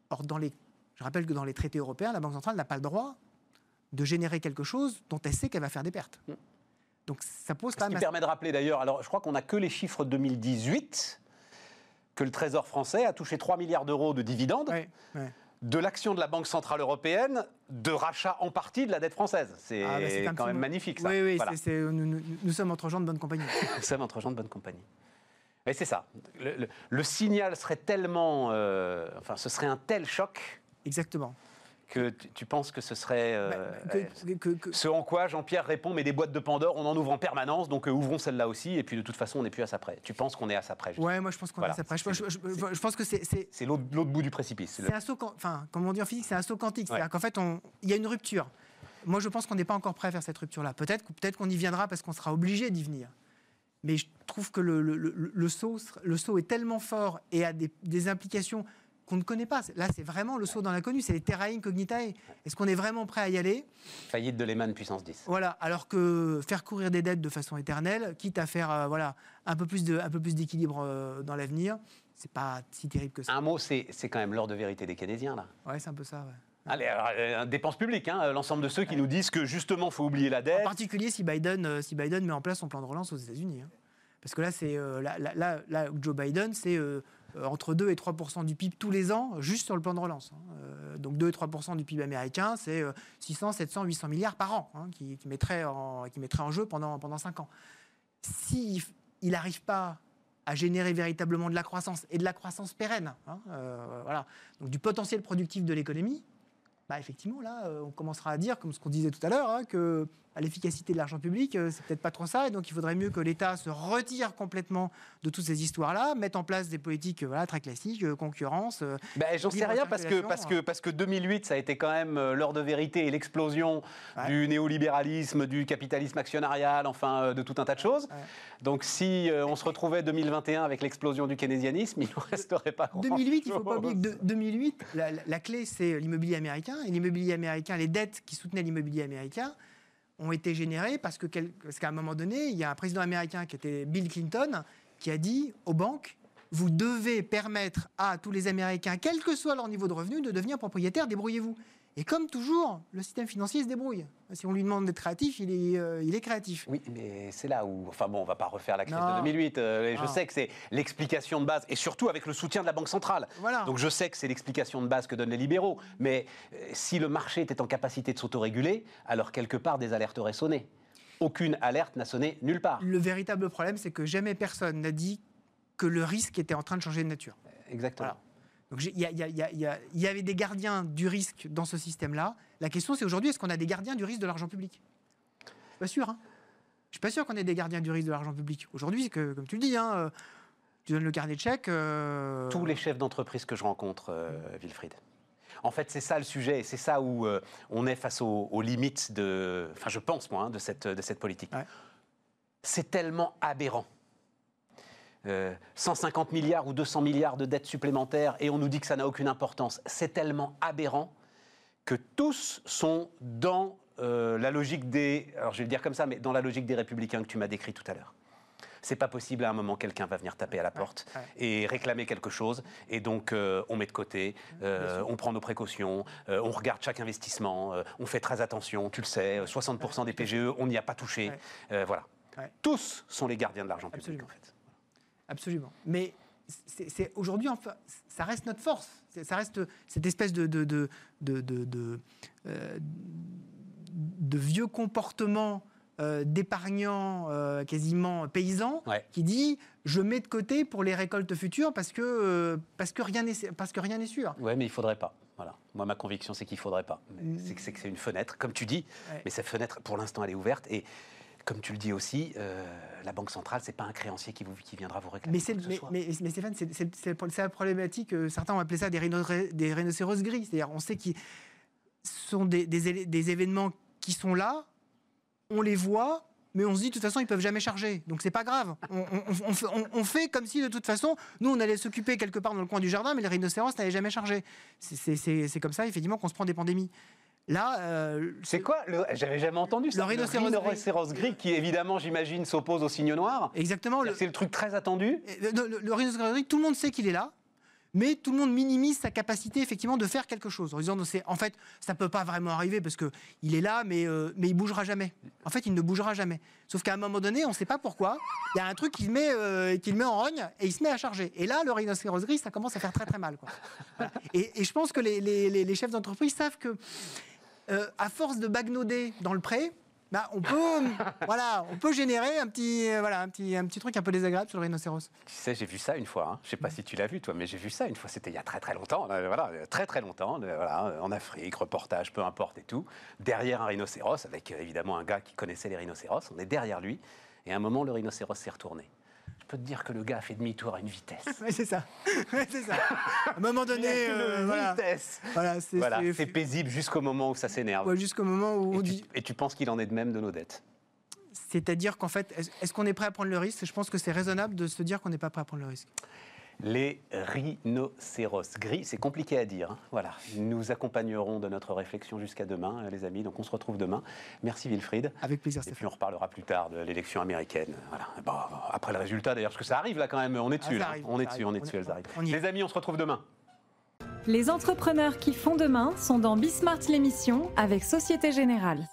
Or, dans les, je rappelle que dans les traités européens, la Banque centrale n'a pas le droit de générer quelque chose dont elle sait qu'elle va faire des pertes. Mm. Donc ça pose Ce quand qui même... permet de rappeler d'ailleurs, alors je crois qu'on n'a que les chiffres 2018, que le Trésor français a touché 3 milliards d'euros de dividendes de l'action de la Banque Centrale Européenne de rachat en partie de la dette française. C'est Ah, bah, quand même magnifique ça. Oui, oui, Voilà. nous, nous- nous sommes entre gens de bonne compagnie. Nous sommes entre gens de bonne compagnie. Et c'est ça. Le, le- le signal serait tellement. euh, enfin, ce serait un tel choc Exactement. Que tu, penses que ce serait. euh, Bah, que- euh, que- Ce en quoi Jean-Pierre répond, mais des boîtes de Pandore, on en ouvre en permanence, donc euh, ouvrons celle-là aussi, et puis de toute façon, on n'est plus à ça près. Tu penses qu'on est à ça près Ouais, moi je pense qu'on Voilà. est après. Je, je- je- je pense que c'est c'est- l'autre bout du précipice. c'est le- un saut, enfin, comme on dit en physique, c'est un saut quantique. Ouais. C'est-à-dire qu'en fait, il y a une rupture. Moi, je pense qu'on n'est pas encore prêt à faire cette rupture-là. Peut-être peut qu'on y viendra parce qu'on sera obligé d'y venir. Mais je trouve que le, le- le- le saut, sera- le saut est tellement fort et a des, des implications qu'on ne connaît pas. Là, c'est vraiment le saut dans l'inconnu. C'est les terra incognitae. Est-ce qu'on est vraiment prêt à y aller? Faillite de Lehman puissance 10. Voilà, alors que faire courir des dettes de façon éternelle, quitte à faire euh, voilà, un peu plus de- un peu plus d'équilibre euh, dans l'avenir, c'est pas si terrible que ça. Un mot, c'est c'est quand même l'heure de vérité des Keynésiens, là. Ouais, c'est un peu ça. ouais. Allez, alors, euh, dépenses publiques, hein, l'ensemble de ceux qui nous disent que justement, faut oublier la En dette. particulier si Biden, si Biden met en place son plan de relance aux États-Unis. hein. Parce que là, c'est euh, là, là, là, là, Joe Biden, c'est euh, entre 2 et 3% du PIB tous les ans, juste sur le plan de relance. hein. Euh, donc 2 et 3 du PIB américain, c'est euh, 600, 700, 800 milliards par an hein, qui, qui, mettrait en, jeu pendant, pendant 5 ans. S'il il n'arrive pas à générer véritablement de la croissance et de la croissance pérenne, hein, euh, voilà, donc du potentiel productif de l'économie, bah, effectivement, là, euh, on commencera à dire, comme ce qu'on disait tout à l'heure, que à l'efficacité de l'argent public, euh, c'est peut-être pas trop ça, et donc il faudrait mieux que l'État se retire complètement de toutes ces histoires-là, mette en place des politiques euh, voilà, très classiques, euh, concurrence. Ben, J'en sais rien parce que, parce, que, parce que 2008, ça a été quand même l'heure de vérité et l'explosion Ouais. du néolibéralisme, du capitalisme actionnarial, enfin de tout un tas de choses. Ouais. Donc si on se retrouvait 2021 avec l'explosion du keynésianisme, il ne resterait pas grand 2008, il ne faut pas oublier que de- 2008, la, la- la clé, c'est l'immobilier américain. Et l'immobilier américain, les dettes qui soutenaient l'immobilier américain ont été générées parce que quel- parce qu'à un moment donné, il y a un président américain qui était Bill Clinton qui a dit aux banques vous devez permettre à tous les Américains, quel que soit leur niveau de revenu, de devenir propriétaires, débrouillez-vous. Et comme toujours, le système financier se débrouille. Si on lui demande d'être créatif, il est, euh, il est créatif. Oui, mais c'est là où. Enfin bon, on va pas refaire la crise Non. de 2008. euh, et je Non. sais que c'est l'explication de base, et surtout avec le soutien de la Banque centrale. Voilà. Donc je sais que c'est l'explication de base que donnent les libéraux. Mais euh, si le marché était en capacité de s'autoréguler, alors quelque part des alertes auraient sonné. Aucune alerte n'a sonné nulle part. Le véritable problème, c'est que jamais personne n'a dit que le risque était en train de changer de nature. Exactement. Voilà. Donc il y, a- a- a- avait des gardiens du risque dans ce système-là. La question, c'est aujourd'hui, est-ce qu'on a des gardiens du risque de l'argent public? Je suis pas sûr. Hein. Je suis pas sûr qu'on ait des gardiens du risque de l'argent public. Aujourd'hui, comme tu le dis, hein, euh, tu donnes le carnet de chèques. euh, tous les chefs d'entreprise que je rencontre, euh, Wilfried. En fait, c'est ça le sujet, et c'est ça où euh, on est face aux, aux limites de, enfin, je pense moi, hein, de cette de cette politique. Ouais. C'est tellement aberrant. Euh, 150 milliards ou 200 milliards de dettes supplémentaires, et on nous dit que ça n'a aucune importance. C'est tellement aberrant que tous sont dans euh, la logique des, alors je vais le dire comme ça, mais dans la logique des républicains que tu m'as décrit tout à l'heure. C'est pas possible à un moment quelqu'un va venir taper à la porte ouais. et réclamer quelque chose, et donc euh, on met de côté, euh, on prend nos précautions, euh, on regarde chaque investissement, euh, on fait très attention, tu le sais, euh, 60% des PGE, on n'y a pas touché, Ouais. Euh, voilà. Tous sont les gardiens de l'argent public en fait. Absolument. Mais c'est aujourd'hui, enfin, ça reste notre force. Ça reste cette espèce de, de, de, de, de- de, euh, vieux comportement euh, d'épargnants euh, quasiment paysans Ouais. qui dit je mets de côté pour les récoltes futures parce que, euh, parce que rien n'est parce que rien n'est sûr. Ouais, mais il faudrait pas. Voilà. Moi, ma conviction, c'est qu'il faudrait pas. Mais C'est que c'est que c'est une fenêtre, comme tu dis. Ouais. Mais cette fenêtre, pour l'instant, elle est ouverte. Et comme tu le dis aussi, euh, la Banque centrale, c'est pas un créancier qui, vous, qui viendra vous réclamer. Mais, c'est- ce mais, mais- mais Stéphane, c'est- la problématique. euh, certains ont appelé ça des, rhino- des rhinocéros gris. C'est-à-dire, on sait qu'ils sont des, des élé- des événements qui sont là, on les voit, mais on se dit de toute façon ils peuvent jamais charger, donc c'est pas grave. On, on- on fait, on- on fait comme si de toute façon nous on allait s'occuper quelque part dans le coin du jardin, mais les rhinocéros n'allaient jamais c'est- c'est comme ça effectivement qu'on se prend des pandémies. Là, euh, C'est quoi le... J'avais jamais entendu ça. Le rhinocéros gris. rhinocéros gris, qui évidemment, j'imagine, s'oppose au signe noir. exactement C'est le truc très attendu. Le, le- le rhinocéros gris, tout le monde sait qu'il est là, mais tout le monde minimise sa capacité effectivement de faire quelque chose en disant en fait ça peut pas vraiment arriver parce que il est là, mais euh, mais il bougera jamais. En fait, il ne bougera jamais. Sauf qu'à un moment donné, on ne sait pas pourquoi. Il y a un truc qui le met euh, met en rogne et il se met à charger. Et là, le rhinocéros gris, ça commence à faire très très mal. quoi. Voilà. Et, et je pense que les, les- les- les chefs d'entreprise savent que euh, à force de bagnauder dans le pré, bah, on peut, voilà, on peut générer un petit, euh, voilà, un petit, un petit truc un peu désagréable sur le rhinocéros. Tu sais, j'ai vu ça une fois. Hein. Je sais pas si tu l'as vu, toi, mais j'ai vu ça une fois. C'était il y a très très longtemps. là, Voilà, très très longtemps. euh, Voilà, en Afrique, reportage, peu importe et tout. Derrière un rhinocéros, avec euh, évidemment un gars qui connaissait les rhinocéros. On est derrière lui. Et à un moment, le rhinocéros s'est retourné. Je peux te dire que le gars fait demi-tour à une vitesse. Ouais, c'est ça. Ouais, c'est ça. À un moment donné, euh, voilà, vitesse. voilà, c'est Voilà, paisible jusqu'au moment où ça s'énerve. ouais, jusqu'au moment où on et, tu, dit. et tu penses qu'il en est de même de nos dettes? C'est-à-dire qu'en fait, est-ce qu'on est prêt à prendre le risque? Je pense que c'est raisonnable de se dire qu'on n'est pas prêt à prendre le risque. Les rhinocéros gris, c'est compliqué à dire. hein. Voilà, nous accompagnerons de notre réflexion jusqu'à demain, euh, les amis. Donc on se retrouve demain. Merci Wilfried. Avec plaisir, Et puis on reparlera plus tard de l'élection américaine. Voilà. Bon, après le résultat d'ailleurs, parce que ça arrive là quand même. On est dessus, Ah, arrive, on est dessus, on est On dessus, elles arrivent. on y est. Les amis, on se retrouve demain. Les entrepreneurs qui font demain sont dans Bismart l'émission avec Société Générale.